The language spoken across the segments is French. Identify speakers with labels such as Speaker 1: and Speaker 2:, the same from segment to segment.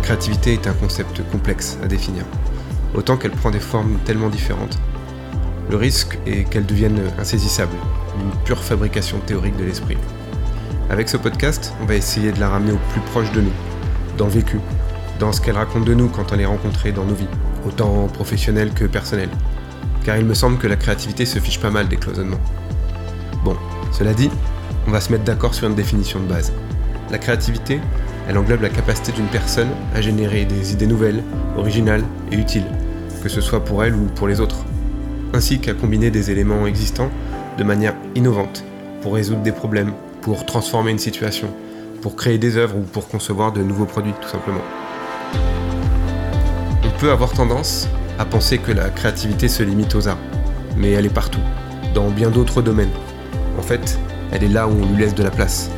Speaker 1: La créativité est un concept complexe à définir, autant qu'elle prend des formes tellement différentes. Le risque est qu'elle devienne insaisissable, une pure fabrication théorique de l'esprit. Avec ce podcast, on va essayer de la ramener au plus proche de nous, dans le vécu, dans ce qu'elle raconte de nous quand on est rencontré dans nos vies, autant professionnelles que personnelles. Car il me semble que la créativité se fiche pas mal des cloisonnements. Bon, cela dit, on va se mettre d'accord sur une définition de base. La créativité, elle englobe la capacité d'une personne à générer des idées nouvelles, originales et utiles, que ce soit pour elle ou pour les autres, ainsi qu'à combiner des éléments existants de manière innovante pour résoudre des problèmes pour transformer une situation, pour créer des œuvres ou pour concevoir de nouveaux produits tout simplement. On peut avoir tendance à penser que la créativité se limite aux arts, mais elle est partout, dans bien d'autres domaines. En fait, elle est là où on lui laisse de la place.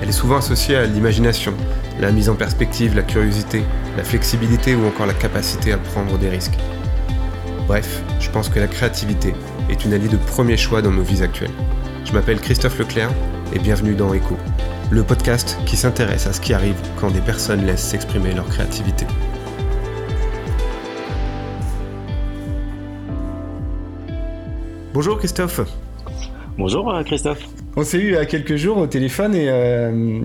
Speaker 1: Elle est souvent associée à l'imagination, la mise en perspective, la curiosité, la flexibilité ou encore la capacité à prendre des risques. Bref, je pense que la créativité est une alliée de premier choix dans nos vies actuelles. Je m'appelle Christophe Leclerc et bienvenue dans Echo, le podcast qui s'intéresse à ce qui arrive quand des personnes laissent s'exprimer leur créativité. Bonjour Christophe.
Speaker 2: Bonjour euh, Christophe.
Speaker 1: On s'est eu il y a quelques jours au téléphone et, euh,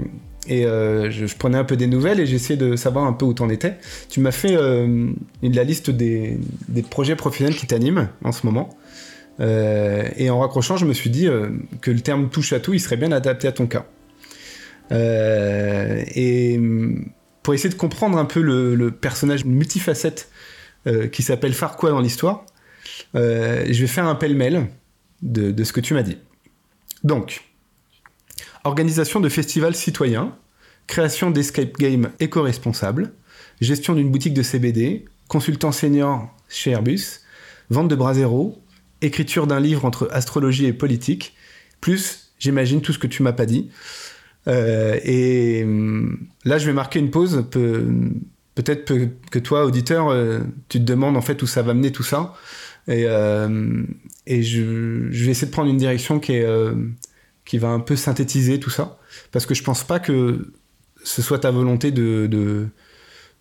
Speaker 1: et euh, je, prenais un peu des nouvelles et j'essayais de savoir un peu où t'en étais. Tu m'as fait la liste des, des, projets professionnels qui t'animent en ce moment. Euh, et en raccrochant, je me suis dit euh, que le terme touche à tout, il serait bien adapté à ton cas. Euh, et pour essayer de comprendre un peu le, personnage multifacette qui s'appelle Farquaad dans l'histoire, je vais faire un pêle-mêle de, de, ce que tu m'as dit. Donc, organisation de festivals citoyens, création d'escape game éco-responsable, gestion d'une boutique de CBD, consultant senior chez Airbus, vente de bras zéro, écriture d'un livre entre astrologie et politique, plus, j'imagine, tout ce que tu m'as pas dit. Euh, et hum, là, je vais marquer une pause. peut-être que toi, auditeur, euh, tu te demandes en fait où ça va mener tout ça. Et, euh, et je, vais essayer de prendre une direction qui, est, qui va un peu synthétiser tout ça. Parce que je pense pas que ce soit ta volonté de, de,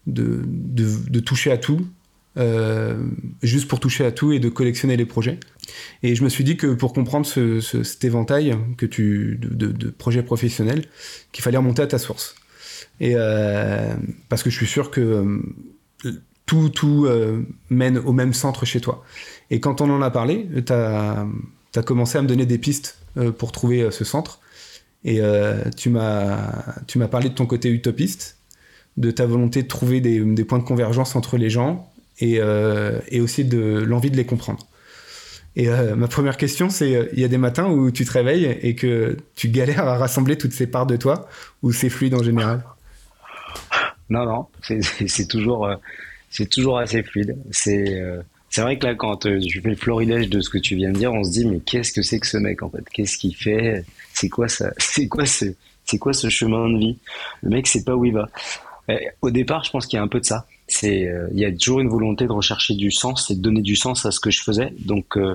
Speaker 1: de, de toucher à tout. Euh, juste pour toucher à tout et de collectionner les projets. Et je me suis dit que pour comprendre cet éventail que tu, de, projets professionnels, qu'il fallait remonter à ta source. Et euh, parce que je suis sûr que euh, tout, tout mène au même centre chez toi. Et quand on en a parlé, tu as, as, commencé à me donner des pistes pour trouver ce centre. Et tu m'as parlé de ton côté utopiste, de ta volonté de trouver des, points de convergence entre les gens, euh, et, aussi de l'envie de les comprendre. Et euh, ma première question, c'est euh, il y a des matins où tu te réveilles et que tu galères à rassembler toutes ces parts de toi, ou c'est fluide en général?
Speaker 2: Non, non, c'est toujours, c'est toujours assez fluide. C'est c'est vrai que là, quand tu fais le florilège de ce que tu viens de dire, on se dit mais qu'est-ce que c'est que ce mec en fait? Qu'est-ce qu'il fait? C'est quoi ça? C'est quoi ce c'est quoi ce chemin de vie? Le mec sait pas où il va. Au départ, je pense qu'il y a un peu de ça. C'est euh, il y a toujours une volonté de rechercher du sens et de donner du sens à ce que je faisais. Donc euh,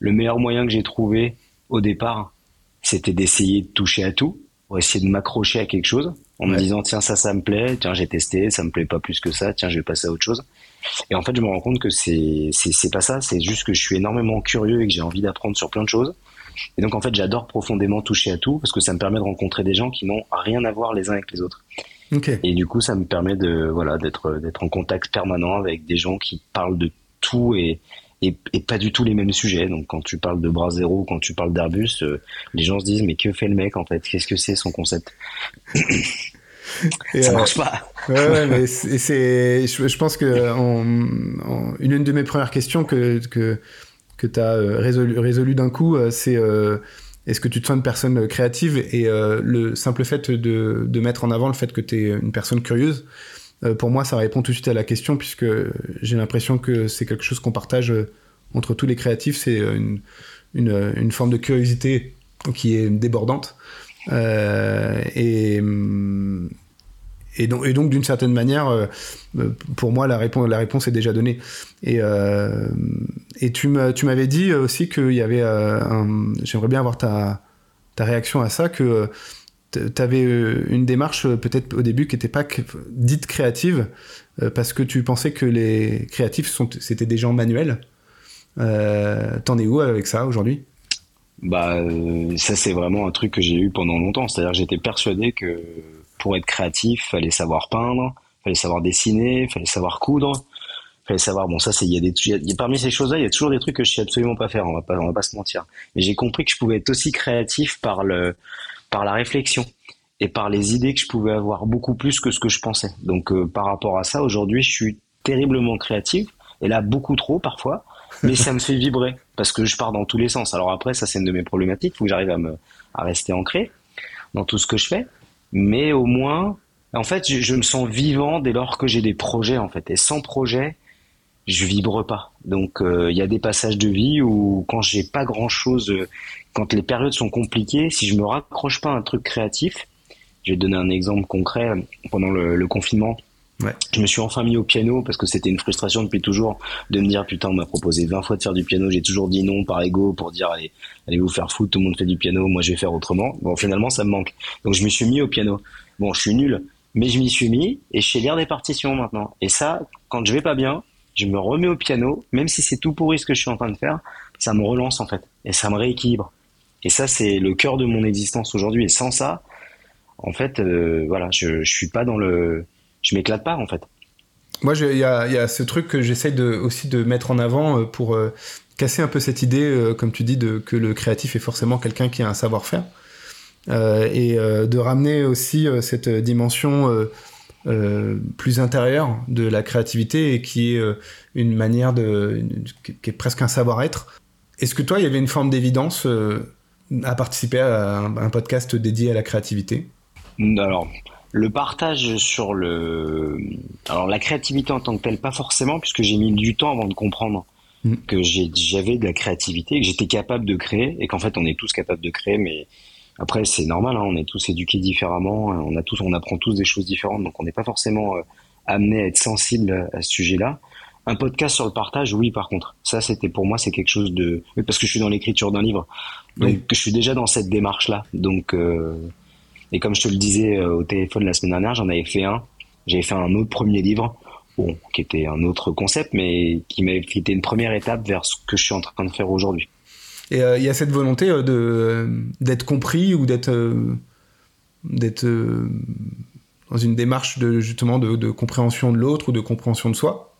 Speaker 2: le meilleur moyen que j'ai trouvé au départ, c'était d'essayer de toucher à tout pour essayer de m'accrocher à quelque chose en me disant tiens ça ça me plaît, tiens j'ai testé, ça me plaît pas plus que ça, tiens je vais passer à autre chose. Et en fait je me rends compte que c'est c'est pas ça, c'est juste que je suis énormément curieux et que j'ai envie d'apprendre sur plein de choses. Et donc en fait j'adore profondément toucher à tout parce que ça me permet de rencontrer des gens qui n'ont rien à voir les uns avec les autres. Et du coup, ça me permet de voilà d'être d'être en contact permanent avec des gens qui parlent de tout et, et, pas du tout les mêmes sujets. Donc quand tu parles de bras zéro, quand tu parles d'Airbus, euh, les gens se disent mais que fait le mec en fait? Qu'est-ce que c'est son concept? Ça marche pas.
Speaker 1: Ouais, mais c'est, je, pense que en, une, de mes premières questions que que que tu as euh, résolu, résolu d'un coup, euh, c'est est-ce que tu te sens une personne créative? Et euh, le simple fait de, de, mettre en avant le fait que tu es une personne curieuse, euh, pour moi, ça répond tout de suite à la question puisque j'ai l'impression que c'est quelque chose qu'on partage euh, entre tous les créatifs, c'est une, une, une, forme de curiosité qui est débordante. et, et donc, et donc d'une certaine manière, euh, euh, pour moi, la réponse, la réponse est déjà donnée. Et, euh, et tu m'avais dit aussi qu'il y avait un. J'aimerais bien avoir ta, ta réaction à ça, que tu avais une démarche peut-être au début qui n'était pas dite créative parce que tu pensais que les créatifs sont, c'était des gens manuels. T'en es où avec ça aujourd'hui?
Speaker 2: Bah ça c'est vraiment un truc que j'ai eu pendant longtemps. C'est-à-dire que j'étais persuadé que pour être créatif, fallait savoir peindre, fallait savoir dessiner, fallait savoir coudre, fallait savoir. Bon, ça, c'est il y a des parmi ces choses-là, il y a toujours des trucs que je sais absolument pas faire. On va pas, on va pas se mentir. Mais j'ai compris que je pouvais être aussi créatif par le, par la réflexion et par les idées que je pouvais avoir beaucoup plus que ce que je pensais. Donc, euh, par rapport à ça, aujourd'hui, je suis terriblement créatif et là beaucoup trop parfois. Mais ça me fait vibrer parce que je pars dans tous les sens. Alors après, ça c'est une de mes problématiques. Il faut que j'arrive à me, à rester ancré dans tout ce que je fais. Mais au moins, en fait, je, je me sens vivant dès lors que j'ai des projets en fait. Et sans projet, je vibre pas. Donc euh, il y a des passages de vie où quand j'ai pas grand chose, euh, quand les périodes sont compliquées, si je me raccroche pas à un truc créatif, je vais te donner un exemple concret. Pendant le, confinement, ouais. je me suis enfin mis au piano parce que c'était une frustration depuis toujours de me dire putain on m'a proposé 20 fois de faire du piano, j'ai toujours dit non par ego pour dire allez allez vous faire foutre, tout le monde fait du piano, moi je vais faire autrement. Bon finalement ça me manque. Donc je me suis mis au piano. Bon je suis nul, mais je m'y suis mis et je sais lire des partitions maintenant. Et ça quand je vais pas bien, je me remets au piano, même si c'est tout pourri ce que je suis en train de faire, ça me relance en fait, et ça me rééquilibre. Et ça, c'est le cœur de mon existence aujourd'hui. Et sans ça, en fait, euh, voilà, je, je suis pas dans le, je m'éclate pas en fait.
Speaker 1: Moi, il y a, y a, ce truc que j'essaye de, aussi de mettre en avant euh, pour euh, casser un peu cette idée, comme tu dis, de, que le créatif est forcément quelqu'un qui a un savoir-faire. et de ramener aussi cette dimension euh, plus intérieure de la créativité et qui est euh, une manière de. qui est presque un savoir-être. Est-ce que toi, il y avait une forme d'évidence euh, à participer à un, podcast dédié à la créativité?
Speaker 2: Alors, le partage sur le. Alors, la créativité en tant que telle, pas forcément, puisque j'ai mis du temps avant de comprendre mm. que j'avais de la créativité, que j'étais capable de créer, et qu'en fait, on est tous capables de créer, mais après, c'est normal, hein, on est tous éduqués différemment, hein, on a tous, on apprend tous des choses différentes, donc on n'est pas forcément euh, amené à être sensible à ce sujet-là. Un podcast sur le partage, oui, par contre, ça, c'était pour moi, c'est quelque chose de, parce que je suis dans l'écriture d'un livre, donc je suis déjà dans cette démarche-là. Donc, euh... et comme je te le disais euh, au téléphone la semaine dernière, j'en avais fait un, j'avais fait un autre premier livre, bon, qui était un autre concept, mais qui m'a été une première étape vers ce que je suis en train de faire aujourd'hui.
Speaker 1: Et euh, il y a cette volonté euh, de d'être compris ou d'être euh, d'être dans une démarche de justement de, compréhension de l'autre ou de compréhension de soi.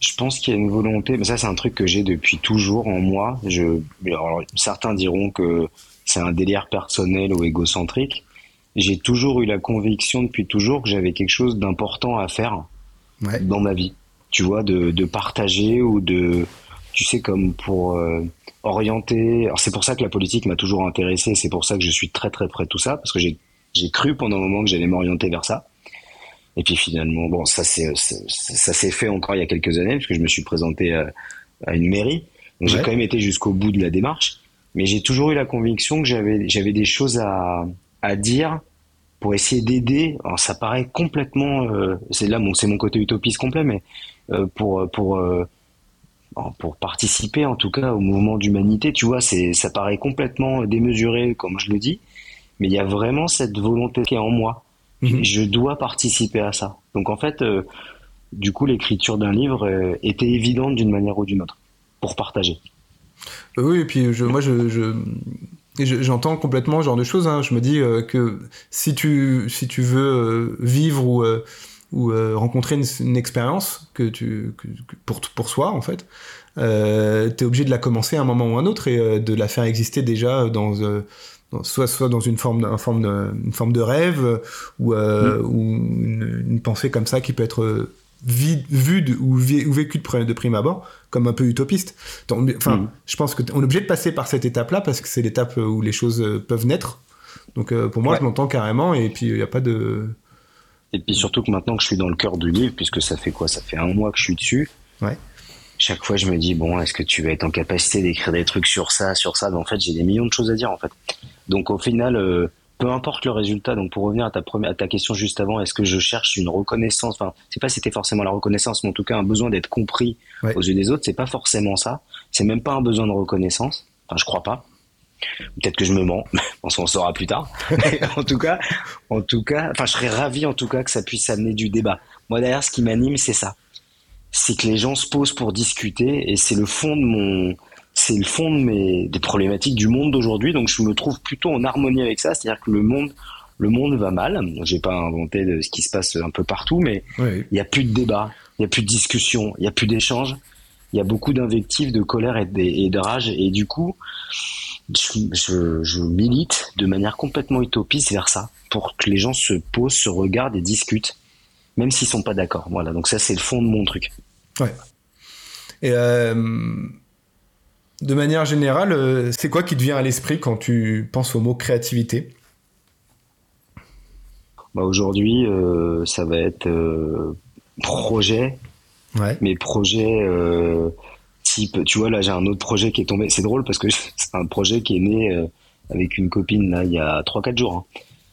Speaker 2: Je pense qu'il y a une volonté, mais ça c'est un truc que j'ai depuis toujours en moi. Je, certains diront que c'est un délire personnel ou égocentrique. J'ai toujours eu la conviction depuis toujours que j'avais quelque chose d'important à faire dans ma vie. Tu vois, de, de partager ou de, tu sais, comme pour euh, orienter. Alors c'est pour ça que la politique m'a toujours intéressé. C'est pour ça que je suis très très près de tout ça parce que j'ai j'ai cru pendant un moment que j'allais m'orienter vers ça. Et puis finalement, bon, ça c'est ça s'est fait encore il y a quelques années parce que je me suis présenté à, à une mairie. Donc j'ai quand même été jusqu'au bout de la démarche. Mais j'ai toujours eu la conviction que j'avais j'avais des choses à à dire pour essayer d'aider. Alors ça paraît complètement, euh, c'est là mon c'est mon côté utopiste complet, mais euh, pour pour euh, pour participer en tout cas au mouvement d'humanité. Tu vois, c'est ça paraît complètement démesuré comme je le dis, mais il y a vraiment cette volonté qui est en moi. Mhm. Je dois participer à ça. Donc en fait, euh, du coup, l'écriture d'un livre euh, était évidente d'une manière ou d'une autre pour partager.
Speaker 1: Euh, oui, et puis je, moi, je, je... J'entends complètement ce genre de choses. Hein. Je me dis que si tu, si tu veux vivre ou ou euh, rencontrer une, expérience que tu pour pour soi en fait euh, tu es obligé de la commencer à un moment ou un autre et euh, de la faire exister déjà dans, soit soit dans une forme une forme de, une forme de rêve ou, mm. ou une, pensée comme ça qui peut être vue ou, vécue de, de, prime abord comme un peu utopiste enfin mm. je pense que on est obligé de passer par cette étape là parce que c'est l'étape où les choses peuvent naître donc pour moi je m'entends carrément et puis il n'y a pas de
Speaker 2: et puis surtout que maintenant que je suis dans le cœur du livre, puisque ça fait quoi? Ça fait un mois que je suis dessus.
Speaker 1: Ouais.
Speaker 2: Chaque fois, je me dis bon, est-ce que tu vas être en capacité d'écrire des trucs sur ça, sur ça? En fait, j'ai des millions de choses à dire en fait. Donc au final, euh, peu importe le résultat. Donc pour revenir à ta première, à ta question juste avant, est-ce que je cherche une reconnaissance? Enfin, c'est pas si c'était forcément la reconnaissance, mais en tout cas un besoin d'être compris aux yeux des autres. C'est pas forcément ça. C'est même pas un besoin de reconnaissance. Enfin, je crois pas. Peut-être que je me mens, on s'en saura plus tard. en tout cas, en tout cas, enfin, je serais ravi en tout cas que ça puisse amener du débat. Moi, derrière, ce qui m'anime, c'est ça. C'est que les gens se posent pour discuter et c'est le fond de mon, c'est le fond de mes, des problématiques du monde d'aujourd'hui. Donc, je me trouve plutôt en harmonie avec ça. C'est-à-dire que le monde, le monde va mal. J'ai pas inventé de ce qui se passe un peu partout, mais il y a plus de débat, il y a plus de discussion, il y a plus d'échange. Il y a beaucoup d'invectives, de colère et de, et de rage. Et du coup, je, je, milite de manière complètement utopiste vers ça, pour que les gens se posent, se regardent et discutent, même s'ils sont pas d'accord. Voilà, donc ça c'est le fond de mon truc.
Speaker 1: Ouais. Et euh, de manière générale, euh, c'est quoi qui te vient à l'esprit quand tu penses au mot créativité?
Speaker 2: Bah Aujourd'hui, euh, ça va être projet, ouais. mais projet tu vois, là, j'ai un autre projet qui est tombé. C'est drôle parce que c'est un projet qui est né euh, avec une copine, là, il y a 3-4 jours.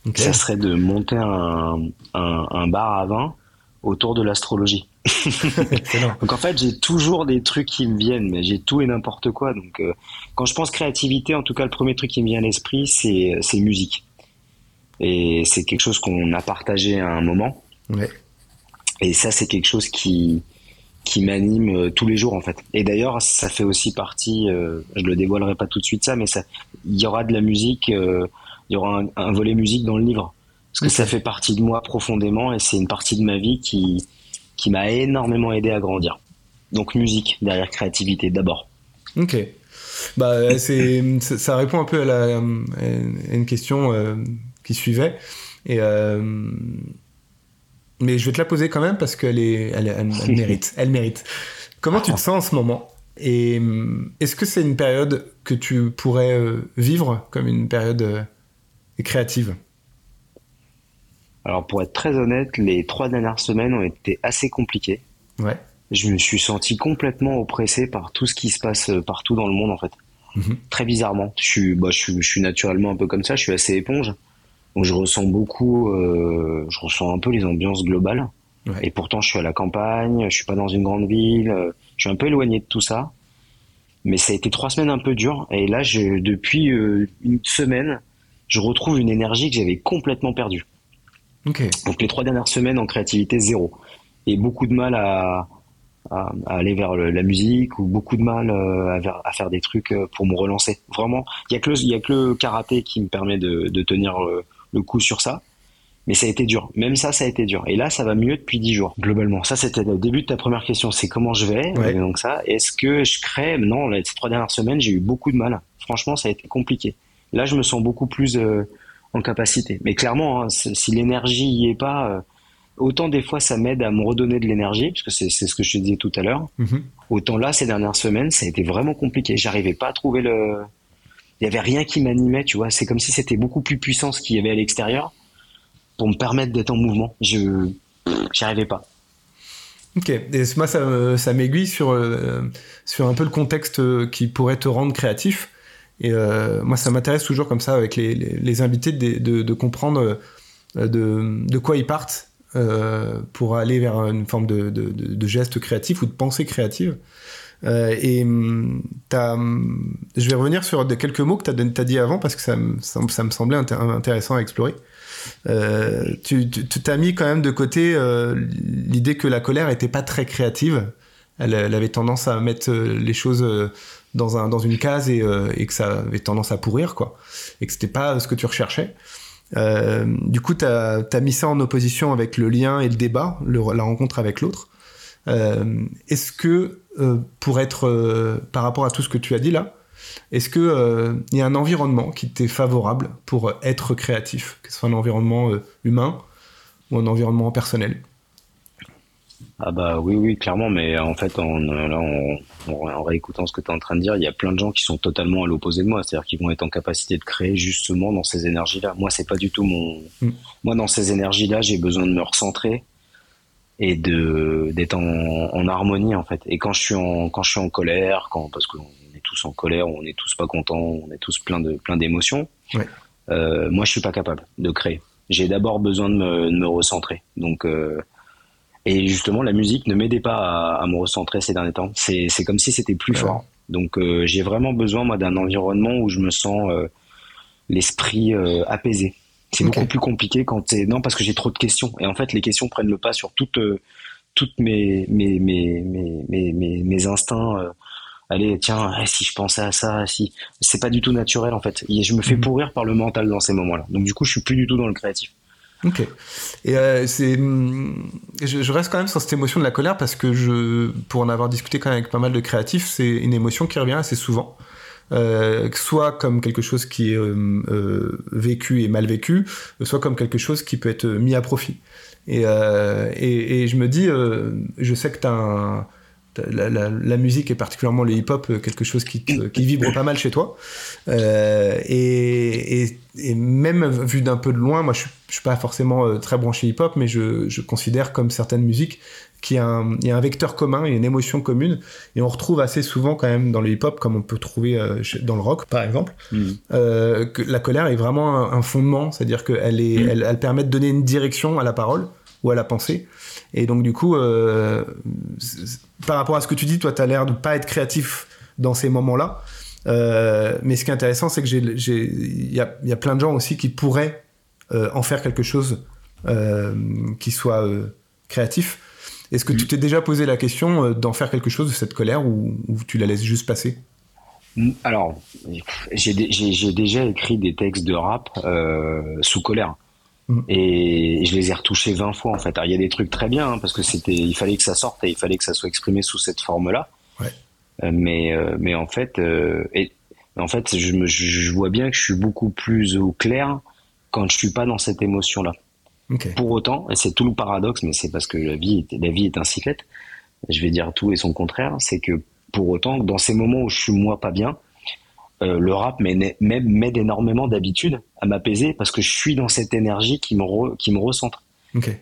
Speaker 2: Hein. Ça serait de monter un, un, bar à vin autour de l'astrologie. donc en fait, j'ai toujours des trucs qui me viennent, mais j'ai tout et n'importe quoi. Donc euh, quand je pense créativité, en tout cas, le premier truc qui me vient à l'esprit, c'est c'est musique. Et c'est quelque chose qu'on a partagé à un moment. Ouais. Et ça, c'est quelque chose qui qui m'anime euh, tous les jours en fait. Et d'ailleurs, ça fait aussi partie, euh, je le dévoilerai pas tout de suite ça, mais il y aura de la musique, euh, il y aura un, volet musique dans le livre, parce que ça fait partie de moi profondément et c'est une partie de ma vie qui qui m'a énormément aidé à grandir. Donc musique derrière créativité d'abord.
Speaker 1: Ok. Bah c'est ça répond un peu à, la, à une question qui suivait et mais je vais te la poser quand même parce qu'elle est, elle, mérite. Elle mérite. Comment tu te sens en ce moment? Et hum, est-ce que c'est une période que tu pourrais euh, vivre comme une période euh, créative?
Speaker 2: Alors pour être très honnête, les trois dernières semaines ont été assez compliquées. Ouais. Je me suis senti complètement oppressé par tout ce qui se passe euh, partout dans le monde en fait. Mhm. Très bizarrement. Je suis, bah, je, suis, je suis naturellement un peu comme ça. Je suis assez éponge. Donc je ressens beaucoup, euh, je ressens un peu les ambiances globales. Et pourtant, je suis à la campagne, je suis pas dans une grande ville, euh, je suis un peu éloigné de tout ça. Mais ça a été trois semaines un peu dures. Et là, je, depuis euh, une semaine, je retrouve une énergie que j'avais complètement perdue. Okay. Donc les trois dernières semaines en créativité, zéro. Et beaucoup de mal à, à, aller vers la musique ou beaucoup de mal à, à, faire des trucs pour me relancer. Vraiment, il y a que le, il y a que le karaté qui me permet de, de tenir le coup sur ça. Mais ça a été dur. Même ça, ça a été dur. Et là, ça va mieux depuis dix jours, globalement. Ça, c'était le début de ta première question. C'est comment je vais? Donc ça, est-ce que je crée Non, ces trois dernières semaines, j'ai eu beaucoup de mal. Franchement, ça a été compliqué. Là, je me sens beaucoup plus euh, en capacité. Mais clairement, hein, si l'énergie y est pas, euh, autant des fois, ça m'aide à me redonner de l'énergie, parce que c'est ce que je te disais tout à l'heure. Mm-hmm. Autant là, ces dernières semaines, ça a été vraiment compliqué. J'arrivais pas à trouver le il y avait rien qui m'animait, tu vois. C'est comme si c'était beaucoup plus puissant ce qu'il y avait à l'extérieur pour me permettre d'être en mouvement. Je j'y arrivais pas.
Speaker 1: Ok, et moi ça, ça m'aiguille sur, euh, sur un peu le contexte euh, qui pourrait te rendre créatif. Et euh, moi ça m'intéresse toujours comme ça avec les, les, invités de, de, comprendre de, de, quoi ils partent pour aller vers une forme de, de, geste créatif ou de pensée créative. Euh, et hum, hum, je vais revenir sur quelques mots que tu as, dit avant parce que ça, ça, me semblait intéressant à explorer. Euh, tu t'as mis quand même de côté euh, l'idée que la colère était pas très créative. Elle, avait tendance à mettre les choses dans, un, dans une case et, que ça avait tendance à pourrir, quoi. Et que c'était pas ce que tu recherchais. du coup, tu as, as, mis ça en opposition avec le lien et le débat, la rencontre avec l'autre. Est-ce que euh, pour être, euh, par rapport à tout ce que tu as dit là, est-ce qu'il euh, y a un environnement qui t'est favorable pour être créatif, que ce soit un environnement humain ou un environnement personnel?
Speaker 2: Ah bah oui oui clairement mais en fait en, là, en réécoutant ce que tu es en train de dire il y a plein de gens qui sont totalement à l'opposé de moi c'est-à-dire qu'ils vont être en capacité de créer justement dans ces énergies là moi c'est pas du tout mon mm. moi dans ces énergies là j'ai besoin de me recentrer et de d'être en, en, harmonie en fait. Et quand je suis en quand je suis en colère, quand parce qu'on est tous en colère, on est tous pas contents, on est tous plein de plein d'émotions. Ouais. Euh, moi, je suis pas capable de créer. J'ai d'abord besoin de me, de me, recentrer. Donc euh, et justement, la musique ne m'aidait pas à, à, me recentrer ces derniers temps. C'est c'est comme si c'était plus fort. Donc j'ai vraiment besoin moi d'un environnement où je me sens l'esprit apaisé. C'est beaucoup plus compliqué quand c'est non parce que j'ai trop de questions. Et en fait les questions prennent le pas sur toutes toutes mes mes mes mes mes, mes instincts allez tiens eh, si je pensais à ça si. C'est pas du tout naturel en fait. Et je me fais mhm. pourrir par le mental dans ces moments-là. Donc du coup je suis plus du tout dans le créatif.
Speaker 1: Ok. Et euh, c'est hum, je, reste quand même sur cette émotion de la colère parce que je pour en avoir discuté quand même avec pas mal de créatifs c'est une émotion qui revient assez souvent euh, soit comme quelque chose qui est euh, vécu et mal vécu, soit comme quelque chose qui peut être mis à profit. Et, et, et je me dis, je sais que tu as un, la, musique et particulièrement le hip-hop euh, quelque chose qui, qui, vibre pas mal chez toi. Euh, et, même vu d'un peu de loin, moi je suis, suis pas forcément euh, très branché hip-hop, mais je, considère comme certaines musiques qu'il y, a un, vecteur commun, il y a une émotion commune, et on retrouve assez souvent quand même dans le hip-hop, comme on peut trouver dans le rock par exemple, mm. que la colère est vraiment un, fondement, c'est-à-dire qu'elle mm. elle, elle permet de donner une direction à la parole ou à la pensée. Et donc, du coup, euh, par rapport à ce que tu dis, toi, tu as l'air de pas être créatif dans ces moments-là. Euh, mais ce qui est intéressant, c'est que il y a, y a, plein de gens aussi qui pourraient euh, en faire quelque chose qui soit créatif. Est-ce que tu t'es déjà posé la question d'en faire quelque chose de cette colère ou, ou tu la laisses juste passer?
Speaker 2: Alors, j'ai déjà écrit des textes de rap sous colère. Mm. Et je les ai retouchés 20 fois en fait. Alors il y a des trucs très bien hein, parce que c'était, il fallait que ça sorte et il fallait que ça soit exprimé sous cette forme-là. Ouais. Euh, mais euh, mais en fait, euh, et, en fait, je, me, je vois bien que je suis beaucoup plus au clair quand je suis pas dans cette émotion-là. Pour autant, et c'est tout le paradoxe, mais c'est parce que la vie, la vie est un cyclette. Je vais dire tout et son contraire, c'est que pour autant, dans ces moments où je suis moi pas bien, euh, le rap m'aide énormément d'habitude à m'apaiser parce que je suis dans cette énergie qui me, qui me recentre.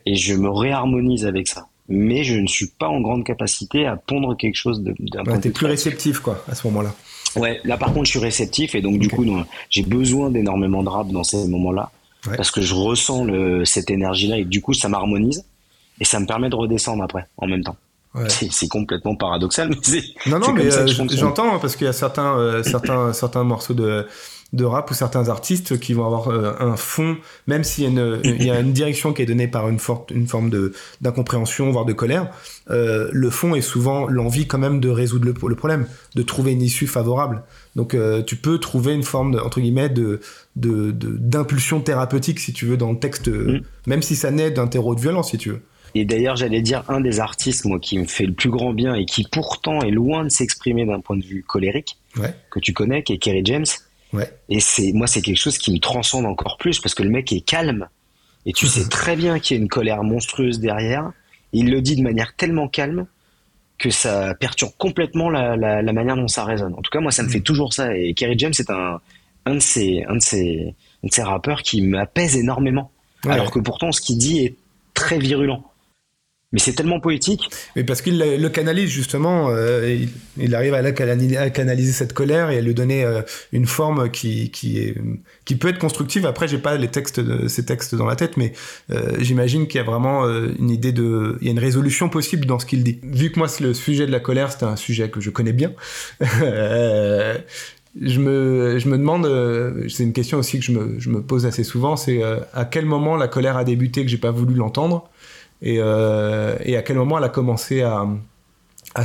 Speaker 2: Et je me réharmonise avec ça. Mais je ne suis pas en grande capacité à pondre quelque chose d'un
Speaker 1: T'es plus réceptif, quoi, à ce moment-là.
Speaker 2: Ouais, là par contre, je suis réceptif et donc du coup, j'ai besoin d'énormément de rap dans ces moments-là parce que je ressens le, cette énergie-là et du coup, ça m'harmonise et ça me permet de redescendre après, en même temps. C'est complètement paradoxal, mais c'est.
Speaker 1: Non, non, mais euh, j'entends hein, parce qu'il y a certains, euh, certains, certains morceaux de, de rap ou certains artistes qui vont avoir euh, un fond, même s'il y, a une, il y a une direction qui est donnée par une, forte, une forme d'incompréhension, voire de colère, le fond est souvent l'envie quand même de résoudre le, le, problème, de trouver une issue favorable. Donc tu peux trouver une forme, de, entre guillemets, de d'impulsion thérapeutique, si tu veux, dans le texte, mm. même si ça naît d'un terreau de violence, si tu veux.
Speaker 2: Et d'ailleurs, j'allais dire un des artistes, moi, qui me fait le plus grand bien et qui pourtant est loin de s'exprimer d'un point de vue colérique, que tu connais, qui est Kerry James. Ouais. Et c'est, moi, c'est quelque chose qui me transcende encore plus parce que le mec est calme. Et tu sais très bien qu'il y a une colère monstrueuse derrière. il le dit de manière tellement calme que ça perturbe complètement la, la, la, manière dont ça résonne. En tout cas, moi, ça me mm. fait toujours ça. Et Kerry James est un, un de ces, un de ces, un de ces rappeurs qui m'apaise énormément. Alors que pourtant, ce qu'il dit est très virulent mais c'est tellement poétique.
Speaker 1: Mais parce qu'il le canalise justement, euh, il, arrive à, canaliser cette colère et à lui donner euh, une forme qui, qui, est, qui peut être constructive. Après, j'ai pas les textes de, ces textes dans la tête, mais euh, j'imagine qu'il y a vraiment une idée de, il y a une résolution possible dans ce qu'il dit. Vu que moi, le sujet de la colère, c'est un sujet que je connais bien. je me, je me demande, c'est une question aussi que je me, je me pose assez souvent, c'est à quel moment la colère a débuté que j'ai pas voulu l'entendre? Euh, et, à quel moment elle a commencé à,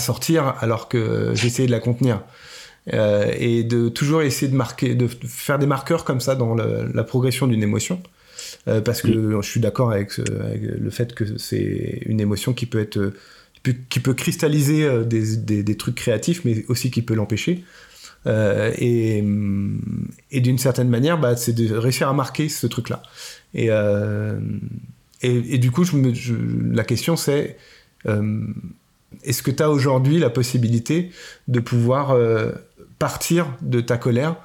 Speaker 1: sortir alors que j'essayais de la contenir? Euh, et de toujours essayer de marquer, de faire des marqueurs comme ça dans la progression d'une émotion. Euh, parce que je suis d'accord avec, le fait que c'est une émotion qui peut être qui peut cristalliser des, trucs créatifs, mais aussi qui peut l'empêcher. et, d'une certaine manière, bah, c'est de réussir à marquer ce truc-là. Et, et, du coup, je me, la question c'est euh, est-ce que tu as aujourd'hui la possibilité de pouvoir euh, partir de ta colère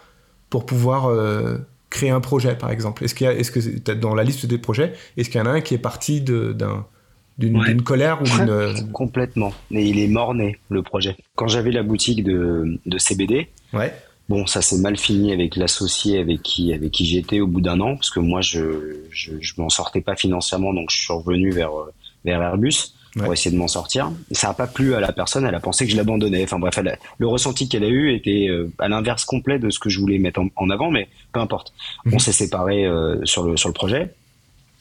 Speaker 1: pour pouvoir euh, créer un projet, par exemple? Est-ce qu'il est-ce que dans la liste des projets, est-ce qu'il y en a un qui est parti d'un d'une colère ou d'une
Speaker 2: complètement. Mais il est mort-né le projet. Quand j'avais la boutique de, de CBD ouais Bon, ça s'est mal fini avec l'associé avec qui avec qui j'étais au bout d'un an parce que moi je je, je m'en sortais pas financièrement donc je suis revenu vers vers Airbus. pour essayer de m'en sortir. Et ça n'a pas plu à la personne, elle a pensé que je l'abandonnais. Enfin bref, le ressenti qu'elle a eu était euh, à l'inverse complet de ce que je voulais mettre en, avant, mais peu importe. On mhm. s'est séparés euh, sur, le, sur le projet.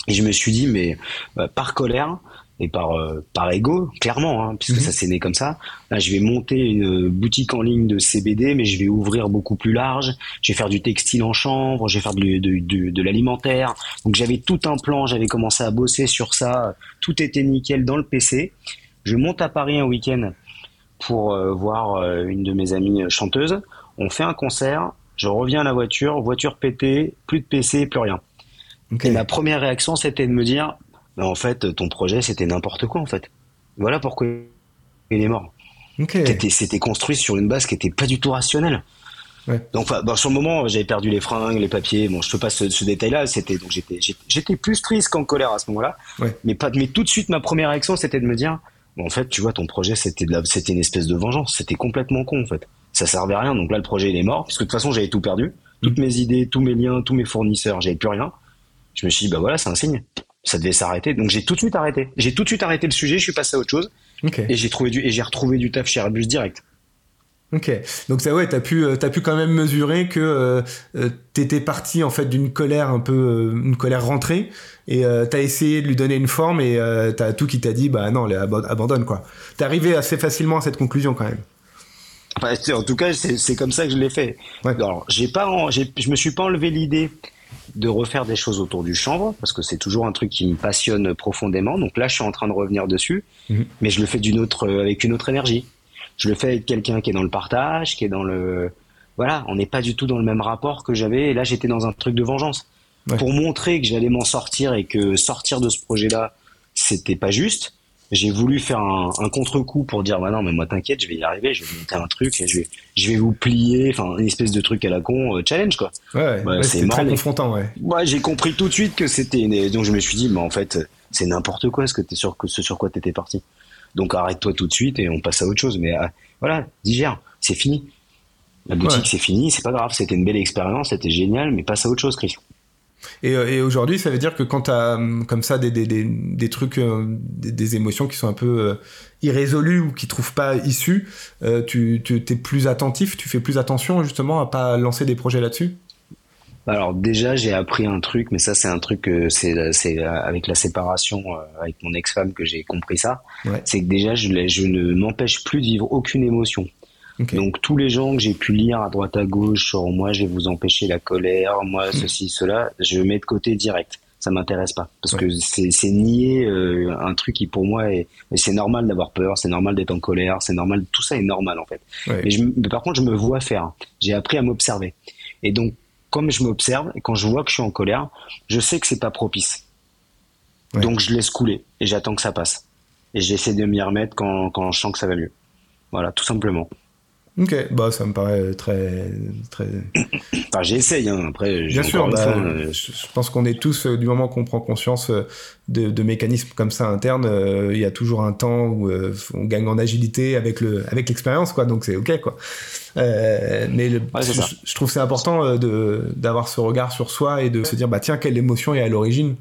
Speaker 2: Et je me suis dit, mais euh, par colère, et par euh, par ego clairement hein, puisque mhm. ça s'est né comme ça. Là je vais monter une boutique en ligne de CBD mais je vais ouvrir beaucoup plus large. Je vais faire du textile en chambre je vais faire de, de, de, l'alimentaire. Donc j'avais tout un plan j'avais commencé à bosser sur ça. Tout était nickel dans le PC je monte à Paris un week-end pour euh, voir euh, une de mes amies chanteuses on fait un concert je reviens à la voiture voiture pétée plus de PC plus rien. Et ma première réaction c'était de me dire en fait, ton projet, c'était n'importe quoi, en fait. Voilà pourquoi il est mort. C'était construit sur une base qui était pas du tout rationnelle. Donc, bah, sur le moment, j'avais perdu les fringues, les papiers. Bon, je peux pas ce, détail-là. C'était donc j'étais j'étais plus triste qu'en colère à ce moment-là. Mais pas mais tout de suite, ma première réaction, c'était de me dire, en fait, tu vois, ton projet, c'était c'était une espèce de vengeance. C'était complètement con, en fait. Ça servait à rien. Donc là, le projet, il est mort, puisque de toute façon, j'avais tout perdu. Toutes mm. mes idées, tous mes liens, tous mes fournisseurs, j'avais plus rien. Je me suis dit, bah voilà, c'est un signe ça devait s'arrêter. Donc j'ai tout de suite arrêté. J'ai tout de suite arrêté le sujet, je suis passé à autre chose. Et j'ai trouvé du et j'ai retrouvé du taf chez Airbus direct.
Speaker 1: Ok, donc ça ouais, t'as pu euh, as pu quand même mesurer que euh, euh, t'étais parti en fait d'une colère un peu une colère rentrée et t'as essayé de lui donner une forme et t'as tout qui t'a dit bah non, abandonne quoi. T'es arrivé assez facilement à cette conclusion quand même.
Speaker 2: en tout cas, c'est comme ça que je l'ai fait. Alors, j'ai pas, je me suis pas enlevé l'idée de refaire des choses autour du chanvre parce que c'est toujours un truc qui me passionne profondément. Donc là, je suis en train de revenir dessus, mhm. mais je le fais d'une autre, avec une autre énergie. Je le fais avec quelqu'un qui est dans le partage, qui est dans le, voilà, on n'est pas du tout dans le même rapport que j'avais. Et là, j'étais dans un truc de vengeance pour montrer que j'allais m'en sortir et que sortir de ce projet-là, c'était pas juste j'ai voulu faire un, un contre-coup pour dire bah non mais moi t'inquiète je vais y arriver je vais monter un truc et je vais je vais vous plier enfin une espèce de truc à la con euh, challenge quoi.
Speaker 1: Ouais, bah, c'est très confrontant ouais.
Speaker 2: Ouais j'ai compris tout de suite que c'était donc je me suis dit mais en fait c'est n'importe quoi ce que t'es sur ce sur quoi t'étais parti. Donc arrête-toi tout de suite et on passe à autre chose. Mais euh, voilà digère c'est fini. La boutique c'est fini c'est pas grave c'était une belle expérience c'était génial mais passe à autre chose Chris
Speaker 1: euh, et, aujourd'hui, ça veut dire que quand tu as hum, comme ça des, des, des, des trucs, euh, des, émotions qui sont un peu euh, irrésolues ou qui trouvent pas issue, tu, tu es plus attentif, tu fais plus attention justement à pas lancer des projets là-dessus?
Speaker 2: Alors déjà j'ai appris un truc, mais ça c'est un truc que c'est avec la séparation avec mon ex-femme que j'ai compris ça. C'est que déjà je, je ne m'empêche plus de vivre aucune émotion. Donc tous les gens que j'ai pu lire à droite à gauche sur moi je vais vous empêcher la colère, moi hmm. ceci cela, je mets de côté direct. Ça m'intéresse pas parce que c'est nier euh, un truc qui pour moi est c'est normal d'avoir peur, c'est normal d'être en colère, c'est normal, tout ça est normal en fait. Mais, je, par contre je me vois faire. J'ai appris à m'observer. Et donc comme je m'observe et quand je vois que je suis en colère, je sais que c'est pas propice. Donc je laisse couler et j'attends que ça passe. Et j'essaie de m'y remettre quand, quand je sens que ça va mieux. Voilà, tout simplement.
Speaker 1: Ok, bah ça me paraît très très.
Speaker 2: Enfin, j'essaye. Hein. Après,
Speaker 1: bien sûr. Bah, euh, je, pense qu'on est tous euh, du moment qu'on prend conscience euh, de, mécanismes comme ça internes, il y a toujours un temps où on gagne en agilité avec le avec l'expérience, quoi. Donc c'est ok, quoi. mais je, trouve c'est important de d'avoir ce regard sur soi et de se dire bah tiens quelle émotion est à l'origine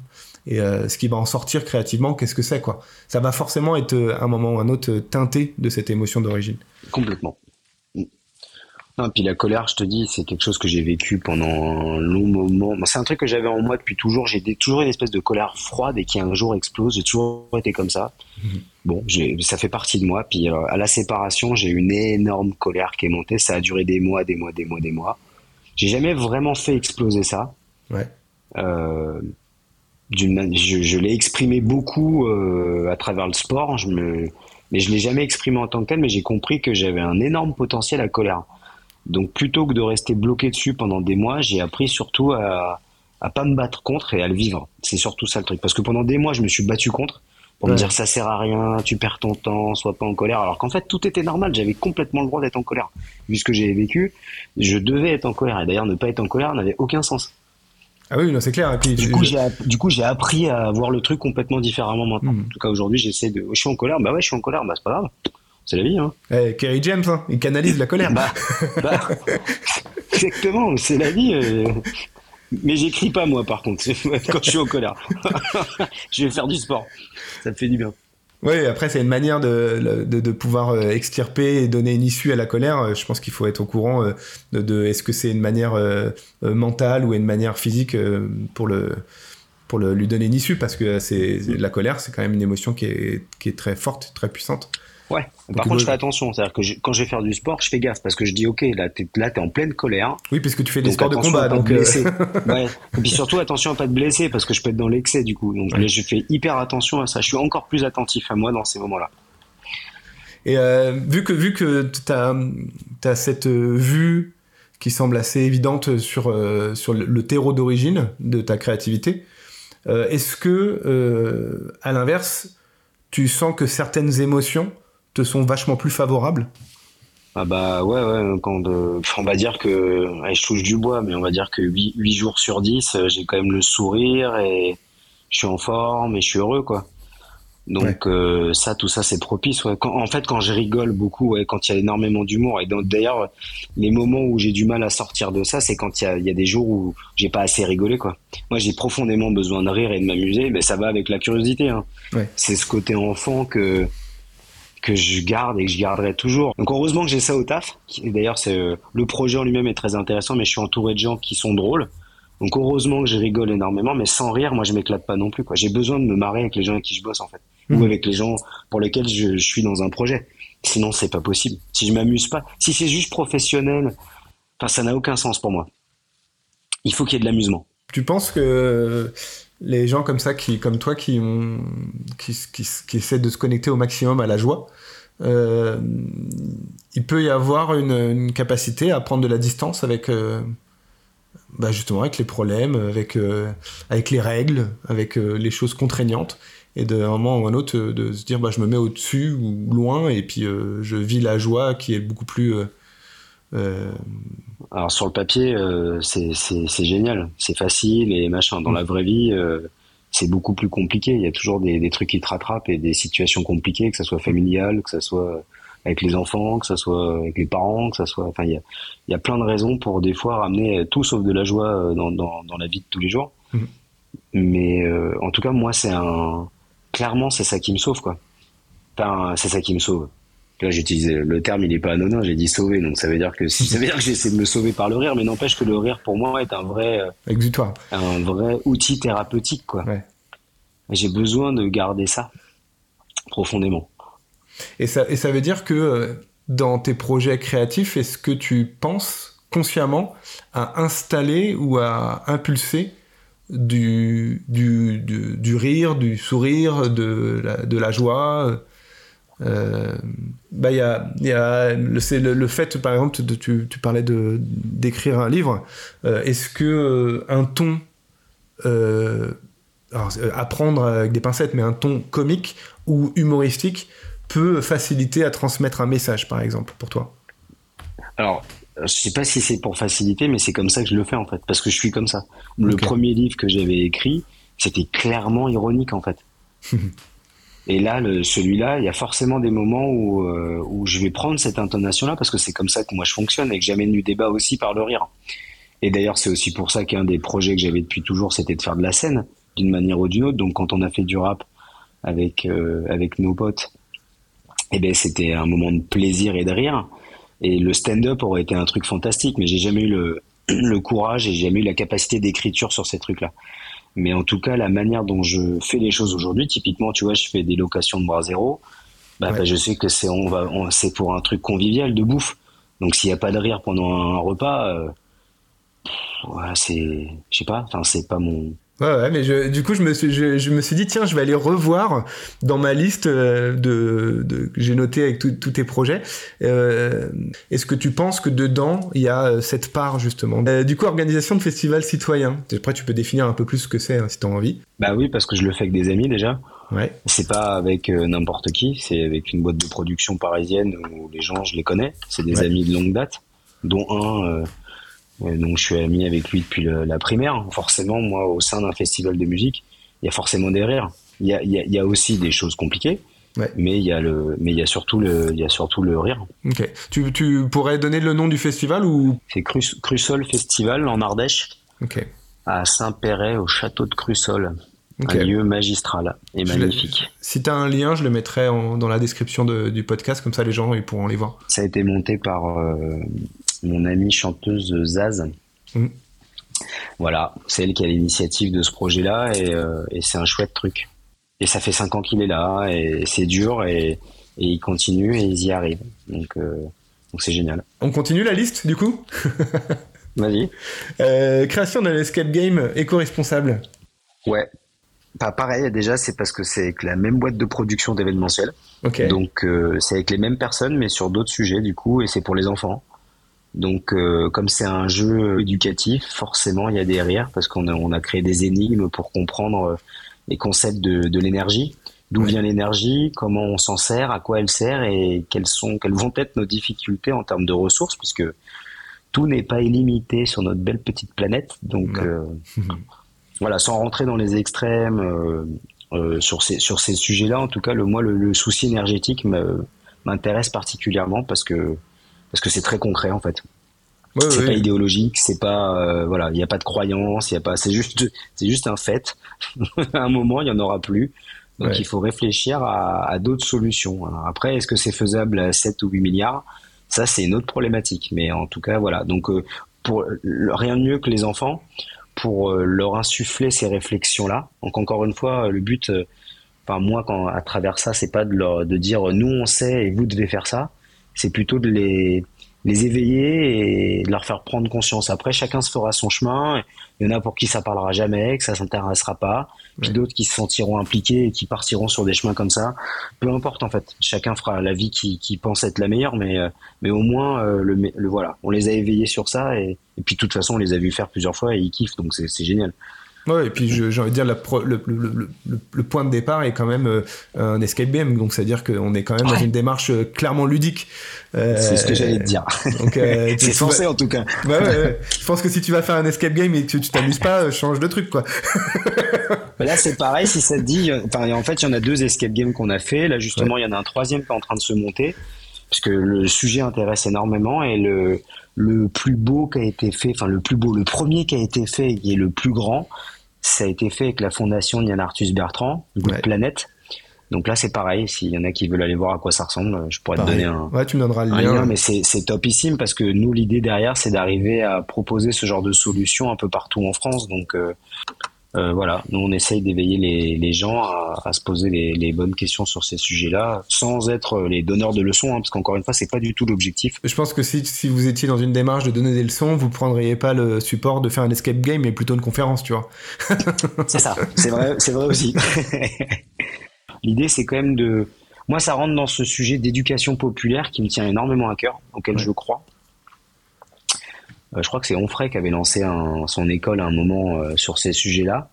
Speaker 1: et ce qui va en sortir créativement, qu'est-ce que c'est quoi Ça va forcément être à un moment ou un autre teinté de cette émotion d'origine.
Speaker 2: Complètement. Non, puis la colère, je te dis, c'est quelque chose que j'ai vécu pendant un long moment. c'est un truc que j'avais en moi depuis toujours. J'ai toujours une espèce de colère froide et qui un jour explose. J'ai toujours été comme ça. Mhm. Bon, ça fait partie de moi. Puis euh, à la séparation, j'ai une énorme colère qui est montée. Ça a duré des mois, des mois, des mois, des mois. J'ai jamais vraiment fait exploser ça.
Speaker 1: Ouais.
Speaker 2: Euh, je, je l'ai exprimé beaucoup euh, à travers le sport. Je me, mais je l'ai jamais exprimé en tant que tel. Mais j'ai compris que j'avais un énorme potentiel à colère. Donc plutôt que de rester bloqué dessus pendant des mois, j'ai appris surtout à à pas me battre contre et à le vivre. C'est surtout ça le truc. Parce que pendant des mois, je me suis battu contre pour me dire ça sert à rien, tu perds ton temps, sois pas en colère. Alors qu'en fait, tout était normal. J'avais complètement le droit d'être en colère. Vu ce que j'ai vécu, je devais être en colère. Et d'ailleurs, ne pas être en colère n'avait aucun sens.
Speaker 1: Ah oui, c'est clair.
Speaker 2: du, coup, du coup, j'ai appris à voir le truc complètement différemment maintenant. Hmm. En tout cas, aujourd'hui, j'essaie de. Je suis en colère. Bah ouais, je suis en colère. Bah c'est pas grave. C'est la vie, hein.
Speaker 1: Eh, Kerry James, hein, il canalise la colère.
Speaker 2: bah, bah exactement, c'est la vie. Euh. Mais j'écris pas moi, par contre, quand je suis en colère. je vais faire du sport. Ça me fait du bien.
Speaker 1: Oui, après, c'est une manière de, de, de, pouvoir euh, extirper et donner une issue à la colère. Euh, je pense qu'il faut être au courant euh, de, de est-ce que c'est une manière mentale ou une manière physique pour, le, pour le, lui donner une issue, parce que c'est, la colère, c'est quand même une émotion qui est, qui est très forte, très puissante.
Speaker 2: Ouais. Par contre, je fais attention. C'est-à-dire que quand je vais faire du sport, je fais gaffe parce que je dis, OK, là, t'es, là, t'es en pleine colère.
Speaker 1: Oui, parce que tu fais des sports de combat. donc,
Speaker 2: ouais. Et puis surtout, attention à pas te blesser parce que je peux être dans l'excès du coup. Donc, je fais hyper attention à ça. Je suis encore plus attentif à moi dans ces moments-là.
Speaker 1: Et euh, vu que, vu que t'as, as cette euh, vue qui semble assez évidente sur, euh, sur le, terreau d'origine de ta créativité, est-ce que, à l'inverse, tu sens que certaines émotions te sont vachement plus favorables
Speaker 2: ah bah ouais, ouais quand on va dire que je touche du bois, mais on va dire que 8, jours sur 10, euh, j'ai quand même le sourire et je suis en forme et je suis heureux quoi. Donc euh, ça, tout ça, c'est propice. Ouais. en fait, quand je rigole beaucoup, ouais, quand il y a énormément d'humour, et d'ailleurs, les moments où j'ai du mal à sortir de ça, c'est quand il y a, y a, des jours où j'ai pas assez rigolé. Quoi. Moi, j'ai profondément besoin de rire et de m'amuser, mais ça va avec la curiosité. Hein. C'est ce côté enfant que que je garde et que je garderai toujours. Donc heureusement que j'ai ça au taf. D'ailleurs, c'est euh, le projet en lui-même est très intéressant, mais je suis entouré de gens qui sont drôles. Donc heureusement que je rigole énormément, mais sans rire, moi je m'éclate pas non plus. Quoi. J'ai besoin de me marrer avec les gens avec qui je bosse en fait, ou mmh. avec les gens pour lesquels je, je suis dans un projet. Sinon, c'est pas possible. Si je m'amuse pas, si c'est juste professionnel, enfin ça n'a aucun sens pour moi. Il faut qu'il y ait de l'amusement.
Speaker 1: Tu penses que les gens comme ça, comme toi, qui, ont, qui, essaient de se connecter au maximum à la joie, euh, il peut y avoir une, capacité à prendre de la distance avec, euh, bah avec les problèmes, avec, euh, les règles, avec les choses contraignantes, et d'un moment ou un autre de se dire, bah, je me mets au-dessus ou loin, et puis je vis la joie qui est beaucoup plus
Speaker 2: Alors sur le papier, euh, c'est génial, c'est facile et machin. Dans la vraie vie, euh, c'est beaucoup plus compliqué. Il y a toujours des, des, trucs qui te rattrapent et des situations compliquées, que ça soit familial, que ça soit avec les enfants, que ça soit avec les parents, que ça soit. Enfin, il y a, il y a plein de raisons pour des fois ramener tout sauf de la joie dans, dans, dans la vie de tous les jours. Mmh. Mais en tout cas, moi, c'est un. Clairement, c'est ça qui me sauve, quoi. Enfin, c'est ça qui me sauve. Là, j'utilise le terme, il n'est pas anonyme, j'ai dit sauver, donc ça veut dire que ça veut dire que j'essaie de me sauver par le rire, mais n'empêche que le rire pour moi est un vrai euh,
Speaker 1: exutoire,
Speaker 2: un vrai outil thérapeutique, quoi. J'ai besoin de garder ça profondément.
Speaker 1: Et ça, et ça veut dire que euh, dans tes projets créatifs, est-ce que tu penses consciemment à installer ou à impulser du, du, du, rire, du sourire, de la, de la joie euh, bah, il y a, y a le, le, fait, par exemple, de, tu, tu parlais de d'écrire un livre. Euh, est-ce que euh, un ton, alors, apprendre avec des pincettes, mais un ton comique ou humoristique peut faciliter à transmettre un message, par exemple, pour toi?
Speaker 2: Alors, je sais pas si c'est pour faciliter, mais c'est comme ça que je le fais en fait, parce que je suis comme ça. Le premier livre que j'avais écrit, c'était clairement ironique en fait. Et là, celui-là, il y a forcément des moments où, euh, où je vais prendre cette intonation-là parce que c'est comme ça que moi je fonctionne et que j'amène du débat aussi par le rire. Et d'ailleurs, c'est aussi pour ça qu'un des projets que j'avais depuis toujours, c'était de faire de la scène d'une manière ou d'une autre. Donc, quand on a fait du rap avec euh, avec nos potes, eh ben c'était un moment de plaisir et de rire. Et le stand-up aurait été un truc fantastique, mais j'ai jamais eu le, le courage et j'ai jamais eu la capacité d'écriture sur ces trucs-là. Mais en tout cas, la manière dont je fais les choses aujourd'hui, typiquement, tu vois, je fais des locations de bras zéro. Bah, bah je sais que c'est on va, c'est pour un truc convivial de bouffe. Donc s'il n'y a pas de rire pendant un repas, euh, c'est, je sais pas, enfin c'est pas mon,
Speaker 1: Ouais, ouais, mais je, du coup, je me, suis, je, me suis dit, tiens, je vais aller revoir dans ma liste euh, de, de que j'ai noté avec tous tes projets. Euh, Est-ce que tu penses que dedans, il y a euh, cette part, justement? Euh, Du coup, organisation de festivals citoyens. Après, tu peux définir un peu plus ce que c'est, hein, si tu as envie.
Speaker 2: Bah oui, parce que je le fais avec des amis déjà. Ouais. C'est pas avec n'importe qui, c'est avec une boîte de production parisienne où les gens, je les connais. C'est des amis de longue date, dont un donc je suis ami avec lui depuis la primaire. Forcément, moi, au sein d'un festival de musique, il y a forcément des rires. Il y a, il y a, aussi des choses compliquées. Mais il y a le, mais il y a surtout le, il y a surtout le rire.
Speaker 1: Ok. Tu, tu pourrais donner le nom du festival ou?
Speaker 2: C'est Crussol Festival en Ardèche.
Speaker 1: Ok.
Speaker 2: À Saint-Péret, au château de Crussol. Un lieu magistral et magnifique.
Speaker 1: Si tu as un lien, je le mettrai dans la description du podcast, comme ça les gens ils pourront les voir.
Speaker 2: Ça a été monté par euh, mon amie chanteuse Zaz. Mm. Voilà, c'est elle qui a l'initiative de ce projet-là euh, et, c'est un chouette truc. Et ça fait cinq ans qu'il est là et c'est dur et, il continue et ils y arrivent. Donc euh, donc c'est génial.
Speaker 1: On continue la liste du coup?
Speaker 2: Vas-y.
Speaker 1: création d'un escape game éco-responsable.
Speaker 2: Ouais, pas pareil, déjà, c'est parce que c'est avec la même boîte de production d'événementiel. Donc, euh, c'est avec les mêmes personnes, mais sur d'autres sujets, du coup, et c'est pour les enfants. Donc, euh, comme c'est un jeu éducatif, forcément, il y a des rires, parce qu'on a, on a créé des énigmes pour comprendre euh, les concepts de, de l'énergie. D'où vient l'énergie, comment on s'en sert, à quoi elle sert, et quelles, sont, quelles vont être nos difficultés en termes de ressources, puisque tout n'est pas illimité sur notre belle petite planète. Donc, voilà, sans rentrer dans les extrêmes euh, euh, sur ces sur ces sujets-là, en tout cas, le moi le, souci énergétique m'intéresse particulièrement parce que parce que c'est très concret en fait. c'est pas idéologique, c'est pas euh, voilà, il n'y a pas de croyance, il y a pas, c'est juste c'est juste un fait. à un moment, il y en aura plus. Donc il faut réfléchir à, à d'autres solutions. après, est-ce que c'est faisable à 7 ou 8 milliards? Ça, c'est une autre problématique. Mais en tout cas, voilà. Donc, pour rien de mieux que les enfants, pour euh, leur insuffler ces réflexions-là. Donc encore une fois, le but, euh, enfin moi, quand à travers ça, c'est pas de leur de dire nous on sait et vous devez faire ça. C'est plutôt de les les éveiller et de leur faire prendre conscience. Après, chacun se fera son chemin. Il y en a pour qui ça parlera jamais, que ça s'intéressera pas, puis d'autres qui se sentiront impliqués et qui partiront sur des chemins comme ça. Peu importe en fait, chacun fera la vie qui, qui pense être la meilleure, mais euh, mais au moins euh, le, le, voilà, on les a éveillés sur ça et, et puis de toute façon on les a vus faire plusieurs fois et ils kiffent, donc c'est génial.
Speaker 1: Ouais, et puis j'ai envie de dire, la le, le, le, point de départ est quand même euh, un escape game, donc c'est-à-dire qu'on est quand même dans une démarche euh, clairement ludique.
Speaker 2: Euh, c'est ce que j'allais te dire. c'est censé en tout cas.
Speaker 1: Ouais, ouais, Je pense que si tu vas faire un escape game et que tu t'amuses pas, change de truc quoi.
Speaker 2: là c'est pareil, si ça te dit, en fait il y en a deux escape games qu'on a fait, là justement il y en a un troisième qui est en train de se monter, parce que le sujet intéresse énormément et le le plus beau qui a été fait, enfin le plus beau, le premier qui a été fait et le plus grand, ça a été fait avec la fondation Yann Arthus Bertrand, Good ouais. Planète. Donc là, c'est pareil. S'il y en a qui veulent aller voir à quoi ça ressemble, je pourrais te donner un.
Speaker 1: Ouais, tu me donneras le lien.
Speaker 2: mais c'est topissime parce que nous, l'idée derrière, c'est d'arriver à proposer ce genre de solution un peu partout en France. Donc, euh, euh, voilà, nous on essaye d'éveiller les, les, gens à, à se poser les, les, bonnes questions sur ces sujets-là, sans être les donneurs de leçons, hein, parce qu'encore une fois, c'est pas du tout l'objectif.
Speaker 1: Je pense que si, si, vous étiez dans une démarche de donner des leçons, vous prendriez pas le support de faire un escape game, mais plutôt une conférence, tu vois.
Speaker 2: c'est ça, c'est vrai, c'est vrai aussi. L'idée, c'est quand même de, moi, ça rentre dans ce sujet d'éducation populaire qui me tient énormément à cœur, auquel je crois. Euh, je crois que c'est Onfray qui avait lancé son école à un moment euh, sur ces sujets-là.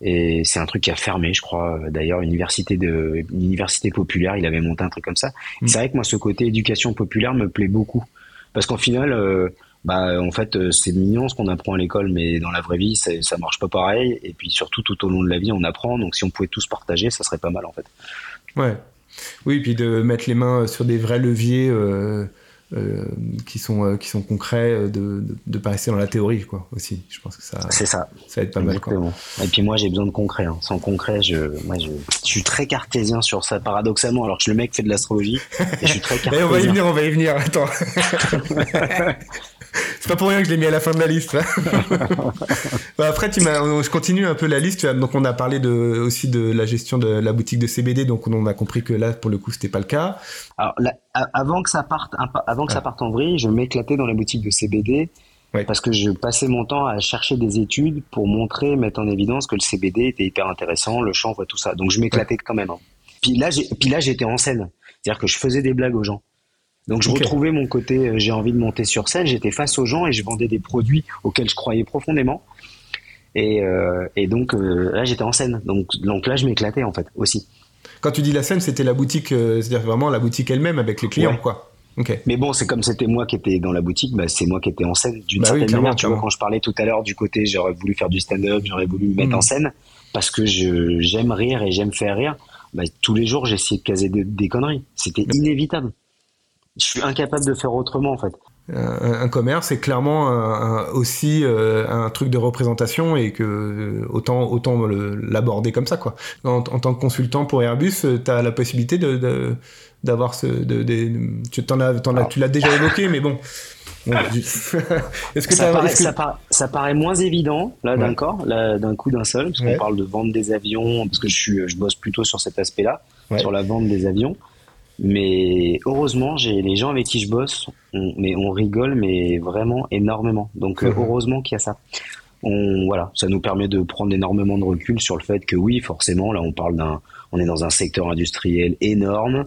Speaker 2: Et c'est un truc qui a fermé, je crois. D'ailleurs, université de, université populaire, il avait monté un truc comme ça. Mm. C'est vrai que moi, ce côté éducation populaire me plaît beaucoup, parce qu'en final, euh, bah, en fait, c'est mignon ce qu'on apprend à l'école, mais dans la vraie vie, ça, ça marche pas pareil. Et puis surtout, tout au long de la vie, on apprend. Donc, si on pouvait tous partager, ça serait pas mal, en fait.
Speaker 1: Ouais. Oui, puis de mettre les mains sur des vrais leviers. Euh euh, qui sont euh, qui sont concrets euh, de, de, de, pas rester dans la théorie quoi aussi. Je pense que ça
Speaker 2: c'est ça.
Speaker 1: ça va être pas mal quoi.
Speaker 2: et puis moi j'ai besoin de concret hein. sans concret je moi je, je, suis très cartésien sur ça paradoxalement. Alors que le mec fait de l'astrologie et je suis très cartésien
Speaker 1: on va y venir on va y venir attends c'est pas pour rien que je l'ai mis à la fin de la liste. bah après, tu m'as, je continue un peu la liste. Donc, on a parlé de, aussi de la gestion de la boutique de CBD. Donc, on a compris que là, pour le coup, c'était pas le cas.
Speaker 2: Alors, avant que ça parte, avant que ça parte en vrille, je m'éclatais dans la boutique de CBD. Parce que je passais mon temps à chercher des études pour montrer, mettre en évidence que le CBD était hyper intéressant, le chanvre et tout ça. Donc je m'éclatais quand même. Hein. Puis là, puis là, j'étais en scène. C'est-à-dire que je faisais des blagues aux gens. Donc je retrouvais mon côté, euh, j'ai envie de monter sur scène, j'étais face aux gens et je vendais des produits auxquels je croyais profondément. Et, euh, et donc euh, là j'étais en scène, donc, donc là je m'éclatais en fait aussi.
Speaker 1: Quand tu dis la scène, c'était la boutique, c'est-à-dire vraiment la boutique elle-même avec les clients, quoi.
Speaker 2: Okay. Mais bon, c'est comme c'était moi qui étais dans la boutique, bah, c'est moi qui étais en scène d'une bah certaine manière. Tu vois, quand je parlais tout à l'heure du côté, j'aurais voulu faire du stand-up, j'aurais voulu me mettre hmm. en scène parce que j'aime rire et j'aime faire rire. Bah, tous les jours, j'essayais de caser des conneries. C'était inévitable je suis incapable de faire autrement en fait.
Speaker 1: un, commerce est clairement aussi un truc de représentation et que autant autant l'aborder comme ça quoi. En, tant que consultant pour Airbus, tu as la possibilité de, d'avoir ce de, tu as, tu l'as déjà évoqué mais bon
Speaker 2: Est-ce que ça, paraît, ça, paraît, moins évident là d'un corps, d'un coup d'un seul, parce qu'on parle de vendre des avions, parce que je suis, je bosse plutôt sur cet aspect-là, sur la vente des avions. Mais heureusement, j'ai les gens avec qui je bosse, on, mais on rigole, mais vraiment énormément. Donc euh, heureusement qu'il y a ça. On, voilà, ça nous permet de prendre énormément de recul sur le fait que oui, forcément, là, on parle d'un, on est dans un secteur industriel énorme,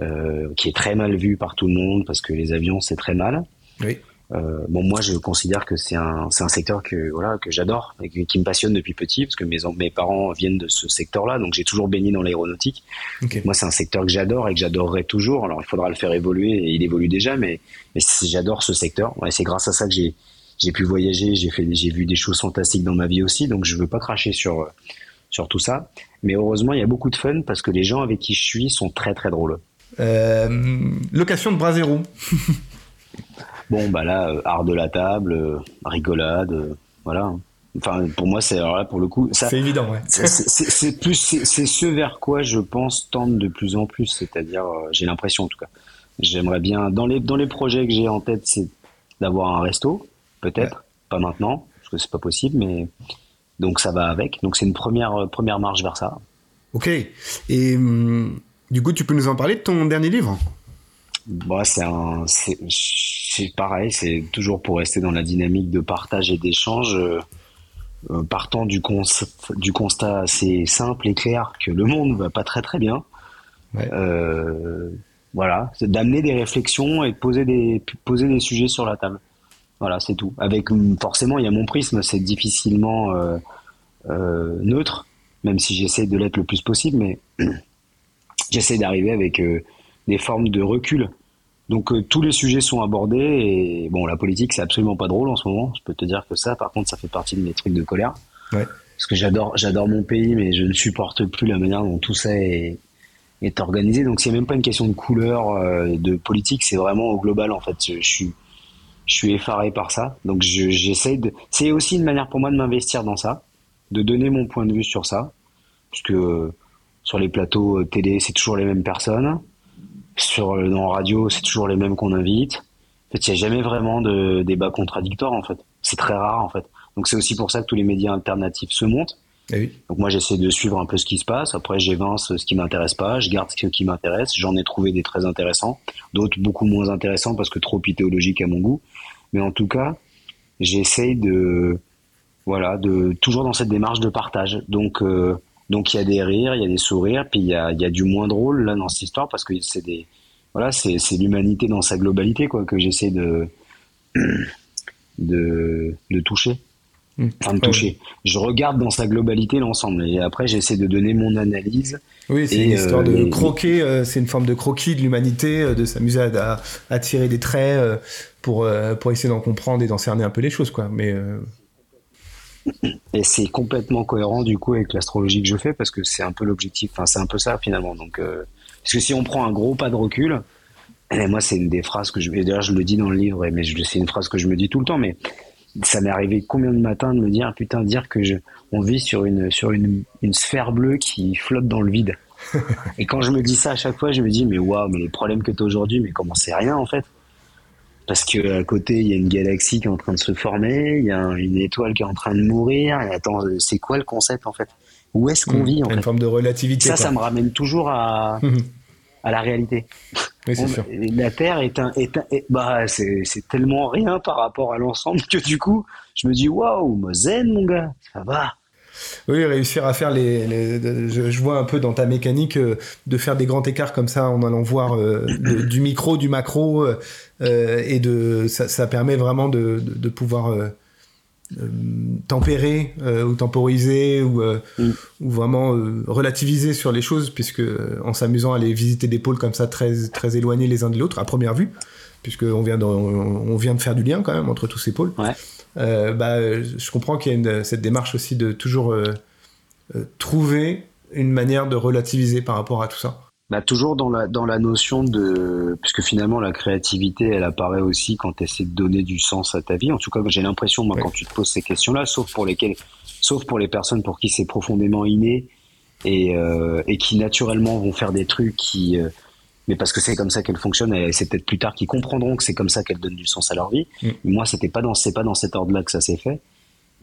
Speaker 2: euh, qui est très mal vu par tout le monde parce que les avions c'est très mal. Oui. Euh, bon, moi, je considère que c'est un, c'est un secteur que voilà que j'adore et qui me passionne depuis petit parce que mes mes parents viennent de ce secteur-là, donc j'ai toujours baigné dans l'aéronautique. Moi, c'est un secteur que j'adore et que j'adorerai toujours. Alors, il faudra le faire évoluer et il évolue déjà, mais, mais j'adore ce secteur. Ouais, c'est grâce à ça que j'ai j'ai pu voyager, j'ai fait, j'ai vu des choses fantastiques dans ma vie aussi, donc je veux pas cracher sur sur tout ça. Mais heureusement, il y a beaucoup de fun parce que les gens avec qui je suis sont très très drôles.
Speaker 1: Euh, location de bras zéro.
Speaker 2: Bon, bah là, euh, art de la table, euh, rigolade, euh, voilà. Enfin, pour moi, c'est alors là pour le coup,
Speaker 1: c'est évident, ouais.
Speaker 2: C'est plus, c'est ce vers quoi je pense tendre de plus en plus, c'est-à-dire, j'ai l'impression en tout cas. J'aimerais bien dans les dans les projets que j'ai en tête, c'est d'avoir un resto, peut-être, pas maintenant, parce que c'est pas possible, mais donc ça va avec. Donc c'est une première première marche vers ça.
Speaker 1: Ok. Et hum, du coup, tu peux nous en parler de ton dernier livre?
Speaker 2: Bah, c'est un, c'est pareil, c'est toujours pour rester dans la dynamique de partage et d'échange, euh, euh, partant du, du constat assez simple et clair que le monde va pas très très bien. Euh, voilà, c'est d'amener des réflexions et de poser des poser des sujets sur la table. Voilà, c'est tout. Avec forcément, il y a mon prisme, c'est difficilement neutre, même si j'essaie de l'être le plus possible, mais j'essaie d'arriver avec des formes de recul donc euh, tous les sujets sont abordés et bon la politique c'est absolument pas drôle en ce moment. Je peux te dire que ça par contre ça fait partie de mes trucs de colère. Ouais. Parce que j'adore j'adore mon pays mais je ne supporte plus la manière dont tout ça est, est organisé. Donc c'est même pas une question de couleur euh, de politique, c'est vraiment au global en fait. Je, suis je suis effaré par ça. Donc j'essaie de c'est aussi une manière pour moi de m'investir dans ça, de donner mon point de vue sur ça puisque euh, sur les plateaux télé, c'est toujours les mêmes personnes sur dans radio, c'est toujours les mêmes qu'on invite. En fait, il n'y a jamais vraiment de débat contradictoire en fait. C'est très rare en fait. Donc c'est aussi pour ça que tous les médias alternatifs se montent. Eh Donc moi j'essaie de suivre un peu ce qui se passe. Après j'évince ce qui m'intéresse pas, je garde ce qui m'intéresse. J'en ai trouvé des très intéressants, d'autres beaucoup moins intéressants parce que trop idéologiques à mon goût. Mais en tout cas, j'essaie de voilà de toujours dans cette démarche de partage. Donc euh, donc il y a des rires, il y a des sourires, puis il y a, y a du moins drôle là dans cette histoire parce que c'est des voilà c'est l'humanité dans sa globalité quoi que j'essaie de, de de toucher. Mmh. Enfin, de toucher. Je regarde dans sa globalité l'ensemble et après j'essaie de donner mon analyse.
Speaker 1: Oui, c'est une histoire de euh, croquer, euh, c'est une forme de croquis de l'humanité, euh, de s'amuser à, à, tirer des traits pour, pour essayer d'en comprendre et d'en cerner un peu les choses, quoi. Mais
Speaker 2: et c'est complètement cohérent du coup avec l'astrologie que je fais parce que c'est un peu l'objectif. Enfin, c'est un peu ça finalement. Donc, euh, parce que si on prend un gros pas de recul, et moi c'est une des phrases que je. Et d'ailleurs je le dis dans le livre, mais c'est une phrase que je me dis tout le temps. Mais ça m'est arrivé combien de matins de me dire putain dire que je on vit sur une sur une, une sphère bleue qui flotte dans le vide. et quand je me dis ça à chaque fois, je me dis mais waouh, mais les problèmes que tu as aujourd'hui, mais comment c'est rien en fait parce que à côté il y a une galaxie qui est en train de se former, il y a une étoile qui est en train de mourir. Et attends, c'est quoi le concept en fait? Où est-ce qu'on hmm. vit en
Speaker 1: Une forme de relativité.
Speaker 2: Ça, ça me ramène toujours à à la réalité.
Speaker 1: Oui, c'est sûr.
Speaker 2: La Terre est un, est un bah c'est tellement rien par rapport à l'ensemble que du coup je me dis waouh, zen mon gars, ça va.
Speaker 1: Oui, réussir à faire les. je, vois un peu dans ta mécanique euh, de faire des grands écarts comme ça en allant voir euh, du micro, du macro, euh, et de ça, permet vraiment de, de, pouvoir tempérer ou temporiser ou, mm. ou vraiment relativiser sur les choses, puisque en s'amusant à aller visiter des pôles comme ça très, très éloignés les uns de l'autre à première vue, puisqu'on vient, de, on vient de faire du lien quand même entre tous ces pôles. Ouais. Euh, bah, je comprends qu'il y a cette démarche aussi de toujours euh, euh, trouver une manière de relativiser par rapport à tout ça.
Speaker 2: bah, toujours dans la, dans la notion de. Puisque finalement, la créativité, elle apparaît aussi quand tu essaies de donner du sens à ta vie. En tout cas, j'ai l'impression, moi, quand tu te poses ces questions-là, sauf pour lesquelles. Sauf pour les personnes pour qui c'est profondément inné et, et qui naturellement vont faire des trucs qui. Mais parce que c'est comme ça qu'elles fonctionnent et c'est peut-être plus tard qu'ils comprendront que c'est comme ça qu'elles donnent du sens à leur vie. Mm. Moi, c'était pas dans, c'est pas dans cet ordre-là que ça s'est fait.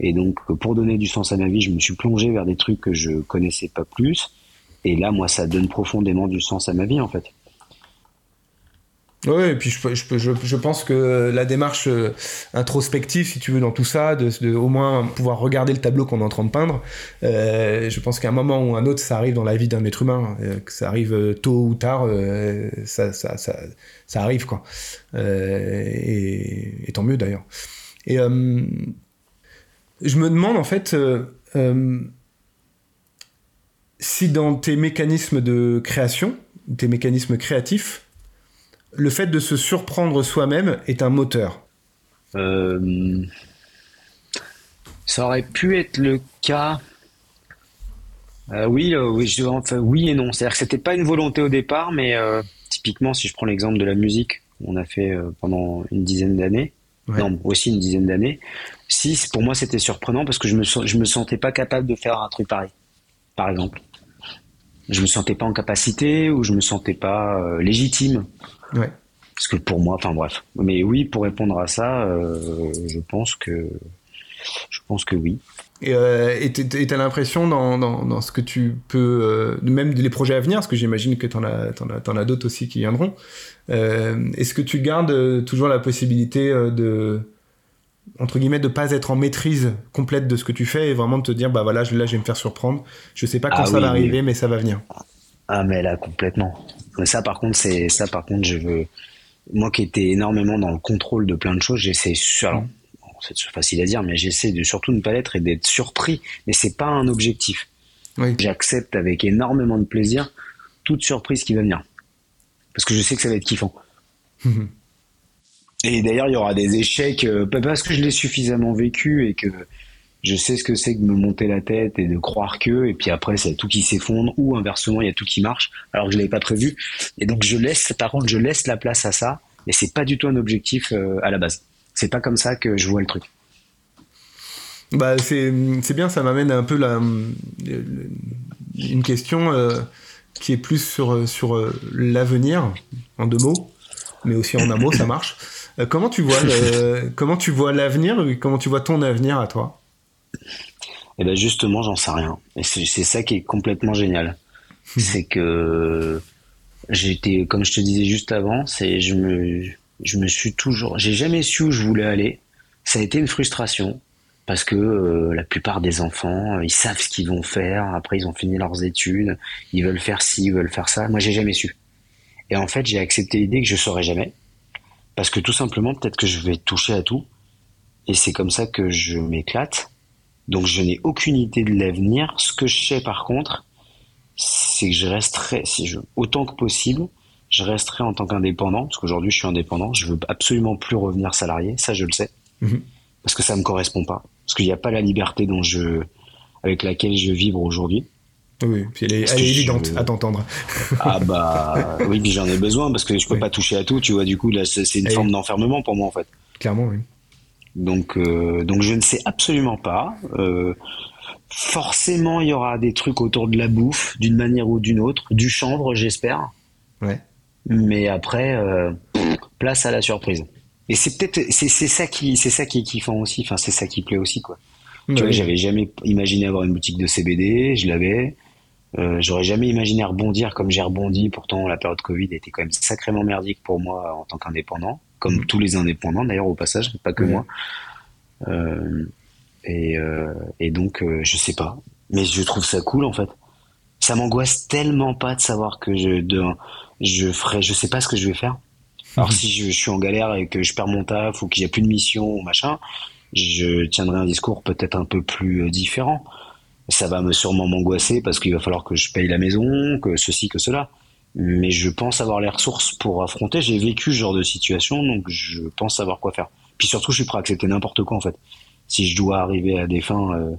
Speaker 2: Et donc, pour donner du sens à ma vie, je me suis plongé vers des trucs que je connaissais pas plus. Et là, moi, ça donne profondément du sens à ma vie, en fait.
Speaker 1: Oui, et puis je, je, je, pense que la démarche euh, introspective, si tu veux, dans tout ça, de, au moins pouvoir regarder le tableau qu'on est en train de peindre, euh, je pense qu'à un moment ou un autre, ça arrive dans la vie d'un être humain, euh, que ça arrive tôt ou tard, ça, ça, ça, arrive, quoi. Et, et, tant mieux d'ailleurs. Et je me demande, en fait, si dans tes mécanismes de création, tes mécanismes créatifs, le fait de se surprendre soi-même est un moteur euh,
Speaker 2: Ça aurait pu être le cas. Euh, oui, euh, oui, je, enfin, oui et non. C'est-à-dire que c'était pas une volonté au départ, mais typiquement, si je prends l'exemple de la musique, on a fait pendant une dizaine d'années, non, aussi une dizaine d'années. Si, pour moi, c'était surprenant parce que je me, je me sentais pas capable de faire un truc pareil, par exemple je me sentais pas en capacité ou je me sentais pas légitime. Ouais. Parce que pour moi, enfin bref. Mais oui, pour répondre à ça, euh, je pense que je pense que oui.
Speaker 1: Et euh, tu as l'impression dans, dans, dans, ce que tu peux, euh, même les projets à venir, parce que j'imagine que tu en as, as, as d'autres aussi qui viendront, est-ce que tu gardes toujours la possibilité de, entre guillemets, de pas être en maîtrise complète de ce que tu fais et vraiment de te dire, bah voilà, là, je vais me faire surprendre. Je sais pas quand ah ça va arriver, mais ça va venir.
Speaker 2: Ah, mais là, complètement. Mais ça, par contre, c'est ça, par contre, je veux. Moi qui étais énormément dans le contrôle de plein de choses, j'essaie. Alors, mm. c'est facile à dire, mais j'essaie de surtout ne pas l'être et d'être surpris. Mais c'est pas un objectif. J'accepte avec énormément de plaisir toute surprise qui va venir. Parce que je sais que ça va être kiffant. Et d'ailleurs, il y aura des échecs, euh, parce que je l'ai suffisamment vécu et que je sais ce que c'est que de me monter la tête et de croire que, et puis après, c'est tout qui s'effondre, ou inversement, il y a tout qui marche, alors que je l'avais pas prévu. Et donc, je laisse, par contre, je laisse la place à ça, et c'est pas du tout un objectif euh, à la base. C'est pas comme ça que je vois le truc.
Speaker 1: Bah, c'est bien, ça m'amène un peu la, une question euh, qui est plus sur, sur l'avenir, en deux mots, mais aussi en un mot, ça marche. Euh, comment tu vois l'avenir Comment tu vois ton avenir à toi?
Speaker 2: Eh ben justement, j'en sais rien. Et c'est ça qui est complètement génial. c'est que j'étais, comme je te disais juste avant, c'est je me je me suis toujours, j'ai jamais su où je voulais aller. Ça a été une frustration parce que euh, la plupart des enfants, ils savent ce qu'ils vont faire. Après, ils ont fini leurs études, ils veulent faire ci, ils veulent faire ça. Moi, j'ai jamais su. Et en fait, j'ai accepté l'idée que je saurais jamais. Parce que tout simplement, peut-être que je vais toucher à tout. Et c'est comme ça que je m'éclate. Donc je n'ai aucune idée de l'avenir. Ce que je sais par contre, c'est que je resterai, si je, autant que possible, je resterai en tant qu'indépendant, parce qu'aujourd'hui je suis indépendant, je veux absolument plus revenir salarié, ça je le sais, mhm. parce que ça me correspond pas, parce qu'il n'y a pas la liberté dont je, avec laquelle je vibre aujourd'hui.
Speaker 1: Oui, puis elle est, évidente à t'entendre.
Speaker 2: Ah bah oui, puis j'en ai besoin parce que je peux pas toucher à tout, tu vois. Du coup, là, c'est une forme d'enfermement pour moi en fait.
Speaker 1: Clairement, oui.
Speaker 2: Donc, euh, donc je ne sais absolument pas. Euh, forcément, il y aura des trucs autour de la bouffe, d'une manière ou d'une autre, du chanvre, j'espère. Ouais. Mais après, euh, place à la surprise. Et c'est peut-être, c'est ça qui, c'est ça qui est kiffant aussi. Enfin, c'est ça qui plaît aussi, quoi. Tu vois, j'avais jamais imaginé avoir une boutique de CBD, je l'avais. Euh, j'aurais jamais imaginé rebondir comme j'ai rebondi. Pourtant, la période Covid était quand même sacrément merdique pour moi en tant qu'indépendant, comme mm. tous les indépendants d'ailleurs au passage, pas que moi. Euh, et, euh, et, donc, euh, je sais pas, mais je trouve ça cool en fait. Ça m'angoisse tellement pas de savoir que je, de, je ferai, je sais pas ce que je vais faire. Alors mm. si je, je, suis en galère et que je perds mon taf ou qu'il n'y a plus de mission ou machin, je tiendrai un discours peut-être un peu plus différent ça va me sûrement m'angoisser parce qu'il va falloir que je paye la maison, que ceci, que cela. Mais je pense avoir les ressources pour affronter. J'ai vécu ce genre de situation, donc je pense savoir quoi faire. Puis surtout, je suis prêt à accepter n'importe quoi en fait. Si je dois arriver à des fins, euh,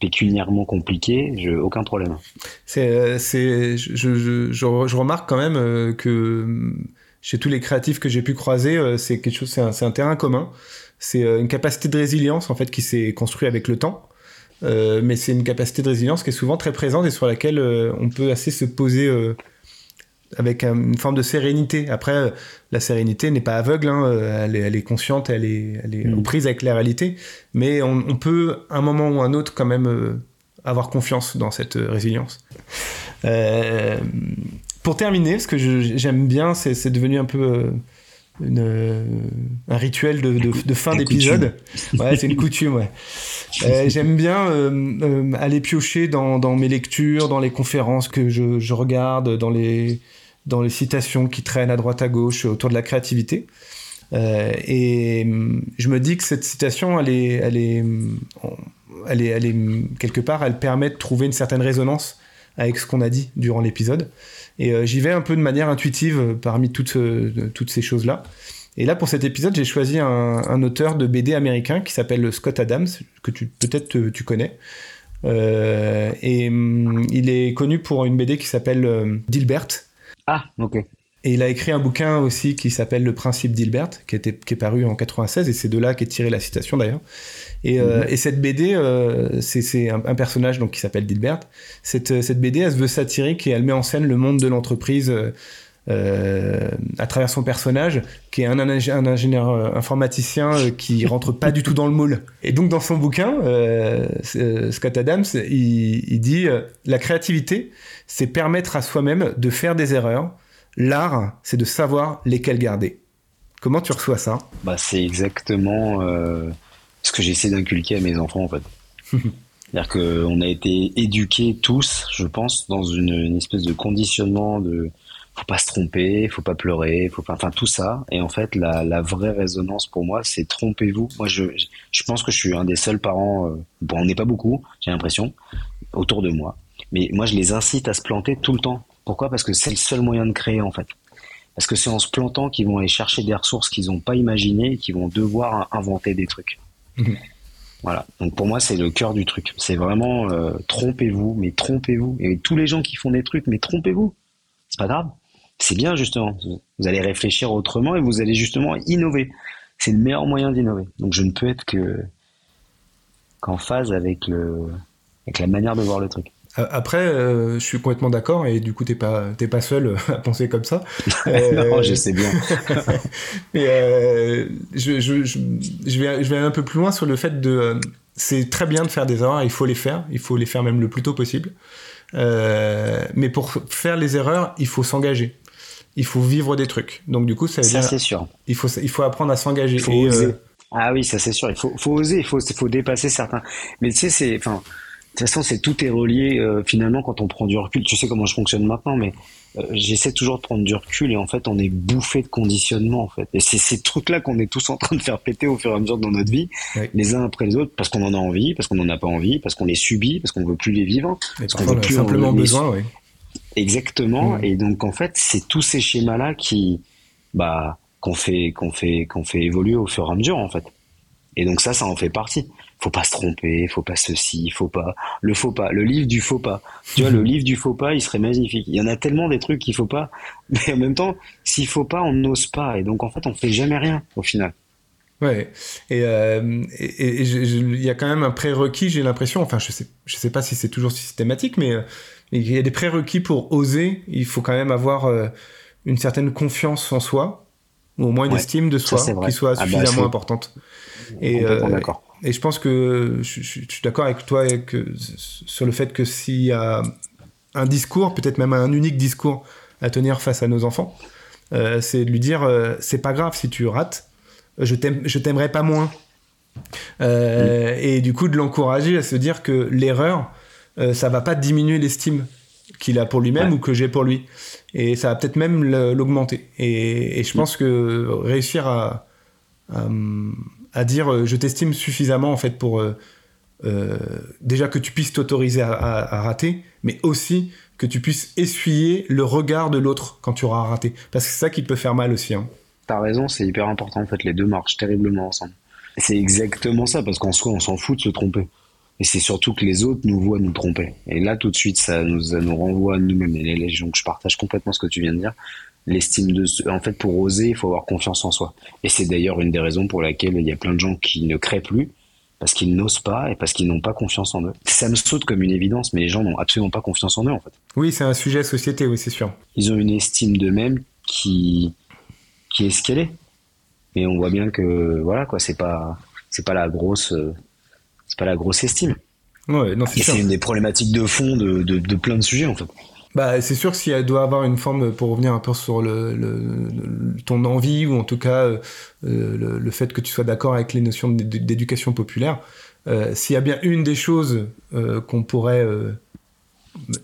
Speaker 2: pécuniairement compliqué, j'ai aucun problème.
Speaker 1: C'est, c'est, je, je, je, remarque quand même que chez tous les créatifs que j'ai pu croiser, c'est quelque chose, c'est un, c'est un terrain commun. C'est une capacité de résilience en fait qui s'est construite avec le temps. Euh, mais c'est une capacité de résilience qui est souvent très présente et sur laquelle euh, on peut assez se poser euh, avec une forme de sérénité. Après, la sérénité n'est pas aveugle, hein, elle, est, elle, est, consciente, elle est, elle est mm. prise avec la réalité, mais on, on, peut, un moment ou un autre, quand même avoir confiance dans cette résilience. pour terminer, ce que j'aime bien, c'est devenu un peu une, un rituel de, de, de fin d'épisode. Ouais, c'est une coutume, ouais. Euh, J'aime bien euh, euh, aller piocher dans, dans, mes lectures, dans les conférences que je, je, regarde, dans les, dans les citations qui traînent à droite à gauche autour de la créativité. Euh, et hum, je me dis que cette citation, elle est, elle est, est, elle est quelque part, elle permet de trouver une certaine résonance avec ce qu'on a dit durant l'épisode. Et euh, j'y vais un peu de manière intuitive euh, parmi toutes, toutes ces choses-là. Et là, pour cet épisode, j'ai choisi un, un, auteur de BD américain qui s'appelle Scott Adams, que peut-être tu connais. Et il est connu pour une BD qui s'appelle Dilbert.
Speaker 2: Ah, ok.
Speaker 1: Et il a écrit un bouquin aussi qui s'appelle Le principe d'Hilbert, qui, était, qui est paru en 96, et c'est de là qu'est tirée la citation d'ailleurs. Et, euh, mhm. et, cette BD, euh, c'est un, un, personnage donc, qui s'appelle Dilbert. Cette, cette BD, elle se veut satirique et elle met en scène le monde de l'entreprise euh, à travers son personnage, qui est un, un ingénieur informaticien qui rentre pas du tout dans le moule. Et donc dans son bouquin, Scott Adams, il, il dit la créativité, c'est permettre à soi-même de faire des erreurs L'art, c'est de savoir lesquels garder. Comment tu reçois ça?
Speaker 2: Bah, C'est exactement euh, ce que j'essaie d'inculquer à mes enfants, en fait. C'est-à-dire qu'on a été éduqués tous, je pense, dans une, espèce de conditionnement de faut pas se tromper, faut pas pleurer, faut pas, enfin tout ça. Et en fait, la, vraie résonance pour moi, c'est trompez-vous. Moi, je, je pense que je suis un des seuls parents. Euh, bon, on n'est pas beaucoup, j'ai l'impression, autour de moi. Mais moi, je les incite à se planter tout le temps. Pourquoi? Parce que c'est le seul moyen de créer en fait. Parce que c'est en se plantant qu'ils vont aller chercher des ressources qu'ils n'ont pas imaginées et qu'ils vont devoir inventer des trucs. Mhm. Voilà. Donc pour moi, c'est le cœur du truc. C'est vraiment euh, trompez-vous, mais trompez-vous. Et tous les gens qui font des trucs, mais trompez-vous. C'est pas grave. C'est bien justement. Vous allez réfléchir autrement et vous allez justement innover. C'est le meilleur moyen d'innover. Donc je ne peux être que qu'en phase avec le avec la manière de voir le truc.
Speaker 1: Euh, après, euh, je suis complètement d'accord et du coup, t'es pas, t'es pas seul à penser comme ça.
Speaker 2: non, je sais bien.
Speaker 1: Mais euh, je, je, je, je, vais, je vais aller un peu plus loin sur le fait de. c'est très bien de faire des erreurs, il faut les faire, il faut les faire même le plus tôt possible. mais pour faire les erreurs, il faut s'engager. Il faut vivre des trucs. Donc du coup, ça veut
Speaker 2: ça, c'est sûr.
Speaker 1: Il faut, il faut apprendre à s'engager.
Speaker 2: Ah oui, ça c'est sûr. Il faut, faut oser, il faut, dépasser certains. Mais tu sais, c'est, enfin de toute façon, c'est tout est relié euh, finalement quand on prend du recul. Tu sais comment je fonctionne maintenant, mais euh, j'essaie toujours de prendre du recul et en fait, on est bouffé de conditionnement en fait. Et c'est ces trucs-là qu'on est tous en train de faire péter au fur et à mesure dans notre vie, les uns après les autres, parce qu'on en a envie, parce qu'on n'en a pas envie, parce qu'on les subit, parce qu'on veut plus les vivre, parce qu'on
Speaker 1: veut plus simplement besoin. Oui.
Speaker 2: Exactement. Et donc en fait, c'est tous ces schémas-là qui, bah, qu'on fait, qu'on fait, qu'on fait évoluer au fur et à mesure en fait. Et donc ça, ça en fait partie faut pas se tromper, faut pas ceci, faut pas le faux pas, le livre du faux pas. Tu vois, le livre du faux pas, il serait magnifique. Il y en a tellement des trucs qu'il faut pas, mais en même temps, s'il faut pas, on n'ose pas, et donc en fait, on fait jamais rien au final.
Speaker 1: Ouais, et euh, il y a quand même un prérequis, j'ai l'impression. Enfin, je sais, je sais pas si c'est toujours systématique, mais il y a des prérequis pour oser. Il faut quand même avoir euh, une certaine confiance en soi, ou au moins une estime de soi qui soit ah bah, suffisamment importante.
Speaker 2: Et, euh.
Speaker 1: Et je pense que je, suis d'accord avec toi que, sur le fait que s'il y a un discours, peut-être même un unique discours à tenir face à nos enfants, euh, c'est de lui dire euh, c'est pas grave si tu rates, je t'aimerais pas moins. Euh, et du coup, de l'encourager à se dire que l'erreur, ça va pas diminuer l'estime qu'il a pour lui-même ou que j'ai pour lui. Et ça va peut-être même l'augmenter. Et, et, je pense que réussir à, à, à dire euh, je t'estime suffisamment en fait pour euh, euh, déjà que tu puisses t'autoriser à, rater, mais aussi que tu puisses essuyer le regard de l'autre quand tu auras raté. Parce que c'est ça qui peut faire mal aussi. Hein.
Speaker 2: T'as raison, c'est hyper important en fait, les deux marchent terriblement ensemble. C'est exactement ça, parce qu'en soi, on s'en fout de se tromper. Et c'est surtout que les autres nous voient nous tromper. Et là, tout de suite, ça nous, ça nous renvoie à nous-mêmes. Et donc, je partage complètement ce que tu viens de dire. L'estime de, en fait, pour oser, il faut avoir confiance en soi. Et c'est d'ailleurs une des raisons pour laquelle il y a plein de gens qui ne créent plus parce qu'ils n'osent pas et parce qu'ils n'ont pas confiance en eux. Ça me saute comme une évidence, mais les gens n'ont absolument pas confiance en eux, en fait.
Speaker 1: Oui, c'est un sujet société, oui, c'est sûr.
Speaker 2: Ils ont une estime d'eux-mêmes qui, qui est ce qu'elle est. Mais on voit bien que, voilà, quoi, c'est pas, c'est pas la grosse, c'est pas la grosse estime.
Speaker 1: Ouais, non, c'est
Speaker 2: C'est une des problématiques de fond de, de, de plein de sujets, en fait.
Speaker 1: Bah, c'est sûr que s'il doit avoir une forme, pour revenir un peu sur le, le, ton envie, ou en tout cas euh, le, le, fait que tu sois d'accord avec les notions d'éducation populaire, euh, s'il y a bien une des choses euh, qu'on pourrait euh,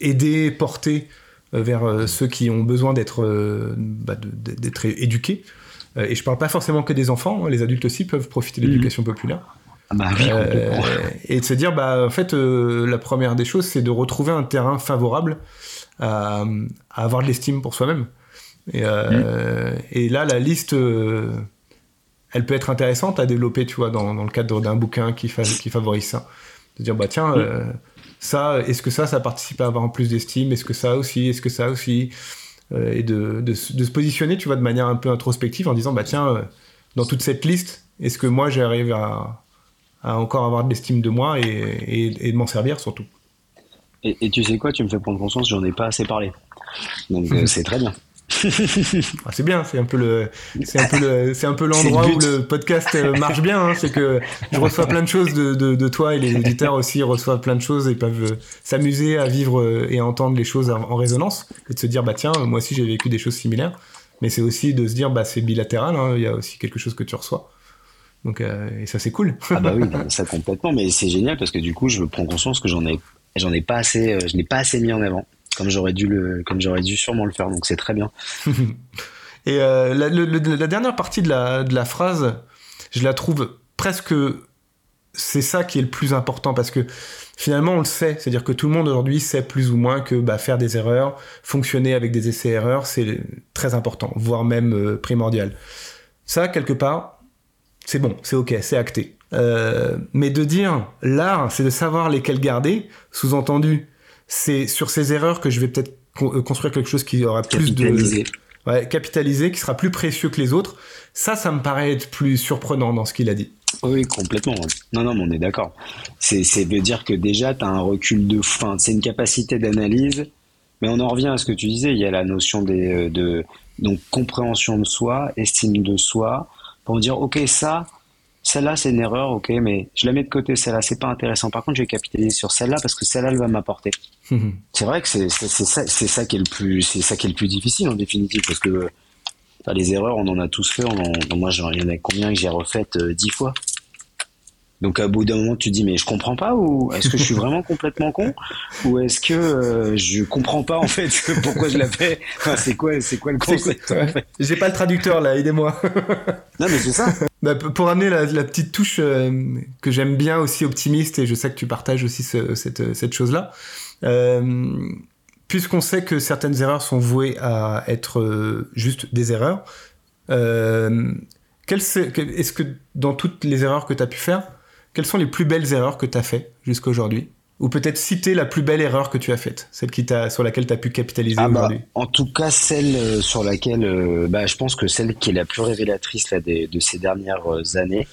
Speaker 1: aider, porter euh, vers ceux qui ont besoin d'être bah, d'être éduqués, et je parle pas forcément que des enfants, hein, les adultes aussi peuvent profiter de l'éducation mmh. populaire.
Speaker 2: Bah oui,
Speaker 1: et de se dire, bah, en fait, la première des choses, c'est de retrouver un terrain favorable à, à avoir de l'estime pour soi-même. Et, euh, mmh. et, là, la liste, euh, elle peut être intéressante à développer, tu vois, dans, dans le cadre d'un bouquin qui, fa qui favorise ça. De dire, bah tiens, mmh. euh, ça, est-ce que ça, ça participe à avoir plus d'estime? Est-ce que ça aussi? Est-ce que ça aussi? Euh, Et de, de, de, se positionner, tu vois, de manière un peu introspective en disant, bah tiens, euh, dans toute cette liste, est-ce que moi, j'arrive à, à, encore avoir de l'estime de moi et, et, et de m'en servir surtout
Speaker 2: et, et, tu sais quoi, tu me fais prendre conscience, j'en ai pas assez parlé. Donc euh, c'est très bien.
Speaker 1: ah, c'est bien, c'est un peu le, c'est un peu le, c'est un peu l'endroit où le podcast euh, marche bien. Hein, c'est que je reçois plein de choses de, de, de, toi et les auditeurs aussi reçoivent plein de choses et peuvent euh, s'amuser à vivre et à entendre les choses en, résonance et de se dire bah tiens, moi aussi j'ai vécu des choses similaires. Mais c'est aussi de se dire bah c'est bilatéral. Hein, il y a aussi quelque chose que tu reçois. Donc euh, et ça c'est cool.
Speaker 2: ah bah oui, ça complètement. Mais c'est génial parce que du coup je prends conscience que j'en ai j'en ai pas assez, euh, je n'ai pas assez mis en avant, comme j'aurais dû le, comme j'aurais dû sûrement le faire. Donc c'est très bien.
Speaker 1: Et euh, la, le, la, dernière partie de la, de la phrase, je la trouve presque, c'est ça qui est le plus important parce que finalement on le sait, c'est-à-dire que tout le monde aujourd'hui sait plus ou moins que bah, faire des erreurs, fonctionner avec des essais-erreurs, c'est très important, voire même euh, primordial. Ça, quelque part, c'est bon, c'est ok, c'est acté. Euh, mais de dire l'art, c'est de savoir lesquels garder, sous-entendu, c'est sur ces erreurs que je vais peut-être euh, construire quelque chose qui aura plus de ouais, capitalisé, qui sera plus précieux que les autres. Ça, ça me paraît être plus surprenant dans ce qu'il a dit.
Speaker 2: Oui, complètement. Non, non, mais on est d'accord. C'est, de dire que déjà, tu as un recul de fin. C'est une capacité d'analyse. Mais on en revient à ce que tu disais. Il y a la notion des, euh, de donc compréhension de soi, estime de soi, pour dire, OK, ça, celle-là c'est une erreur, ok, mais je la mets de côté, celle-là c'est pas intéressant. Par contre, je vais capitaliser sur celle-là parce que celle-là elle va m'apporter. c'est vrai que c'est ça, c'est ça qui est le plus, c'est ça qui est le plus difficile en définitive parce que bah, les erreurs on en a tous fait. On en, moi j'en ai combien que j'ai refaites euh, dix fois? Donc à bout d'un moment, tu te dis mais je comprends pas ou est-ce que je suis vraiment complètement con ou est-ce que euh, je comprends pas en fait pourquoi je l'ai fait enfin, C'est quoi c'est quoi le concept en fait?
Speaker 1: J'ai pas le traducteur là, aidez-moi.
Speaker 2: non mais c'est ça.
Speaker 1: Bah, pour amener la, la petite touche euh, que j'aime bien aussi optimiste et je sais que tu partages aussi ce, cette, cette chose là. Euh, Puisqu'on sait que certaines erreurs sont vouées à être euh, juste des erreurs, euh, est-ce que dans toutes les erreurs que tu as pu faire, quelles sont les plus belles erreurs que tu as faites jusqu'à aujourd'hui Ou peut-être citer la plus belle erreur que tu as faite, celle qui sur laquelle tu as pu capitaliser ah bah, aujourd'hui?
Speaker 2: En tout cas, celle euh, sur laquelle, euh, bah, je pense que celle qui est la plus révélatrice là, de, de ces dernières euh, années,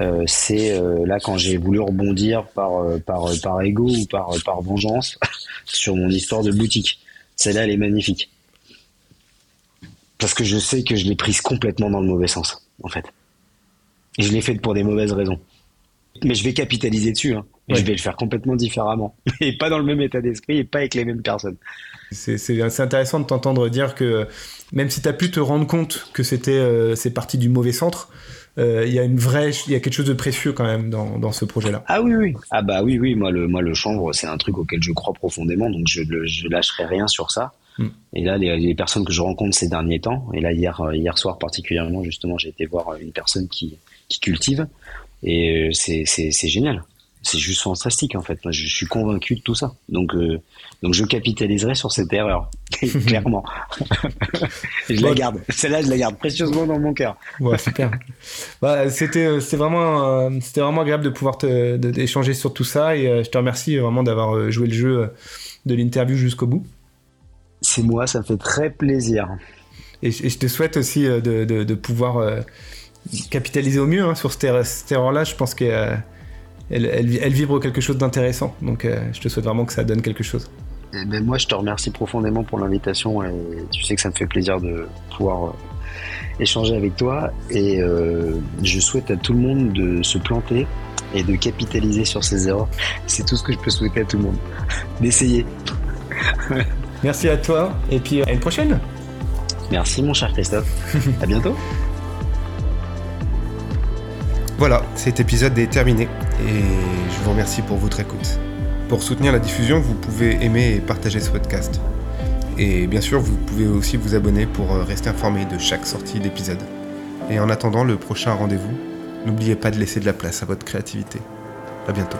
Speaker 2: euh, c'est euh, là quand j'ai voulu rebondir par, par, par ego ou par, par vengeance sur mon histoire de boutique. Celle-là, elle est magnifique. Parce que je sais que je l'ai prise complètement dans le mauvais sens, en fait. Et je l'ai faite pour des mauvaises raisons. Mais je vais capitaliser dessus. Hein. Ouais. Je vais le faire complètement différemment. Et pas dans le même état d'esprit et pas avec les mêmes personnes.
Speaker 1: C'est intéressant de t'entendre dire que même si tu as pu te rendre compte que c'était euh, c'est parti du mauvais centre, euh, il y a une vraie, il y a quelque chose de précieux quand même dans, dans ce projet-là.
Speaker 2: Ah oui oui. Ah bah oui oui. Moi le moi le chanvre c'est un truc auquel je crois profondément donc je je lâcherai rien sur ça. Mm. Et là, les, les, personnes que je rencontre ces derniers temps, et là hier, hier soir particulièrement, justement, j'ai été voir une personne qui, qui cultive, et euh, c'est, génial. C'est juste fantastique en fait. Moi, je suis convaincu de tout ça. Donc, euh, donc je capitaliserai sur cette erreur. clairement. je la garde. Celle-là, je la garde précieusement dans mon cœur.
Speaker 1: Ouais, super. bah, c'était, c'était vraiment, c'était vraiment agréable de pouvoir te, d'échanger sur tout ça et je te remercie vraiment d'avoir joué le jeu de l'interview jusqu'au bout.
Speaker 2: C'est moi, ça me fait très plaisir.
Speaker 1: Et, je te souhaite aussi de, de, de pouvoir capitaliser au mieux hein, sur cette, erreur-là. Je pense qu'elle elle, elle, vibre quelque chose d'intéressant. Donc euh, je te souhaite vraiment que ça donne quelque chose.
Speaker 2: Eh ben, moi, je te remercie profondément pour l'invitation et tu sais que ça me fait plaisir de pouvoir euh, échanger avec toi. Et euh, je souhaite à tout le monde de se planter et de capitaliser sur ses erreurs. C'est tout ce que je peux souhaiter à tout le monde. D'essayer.
Speaker 1: Merci à toi et puis à une prochaine.
Speaker 2: Merci mon cher Christophe. à bientôt.
Speaker 3: Voilà, cet épisode est terminé et je vous remercie pour votre écoute. Pour soutenir la diffusion, vous pouvez aimer et partager ce podcast. Et bien sûr, vous pouvez aussi vous abonner pour euh, rester informé de chaque sortie d'épisode. Et en attendant le prochain rendez-vous, n'oubliez pas de laisser de la place à votre créativité. À bientôt.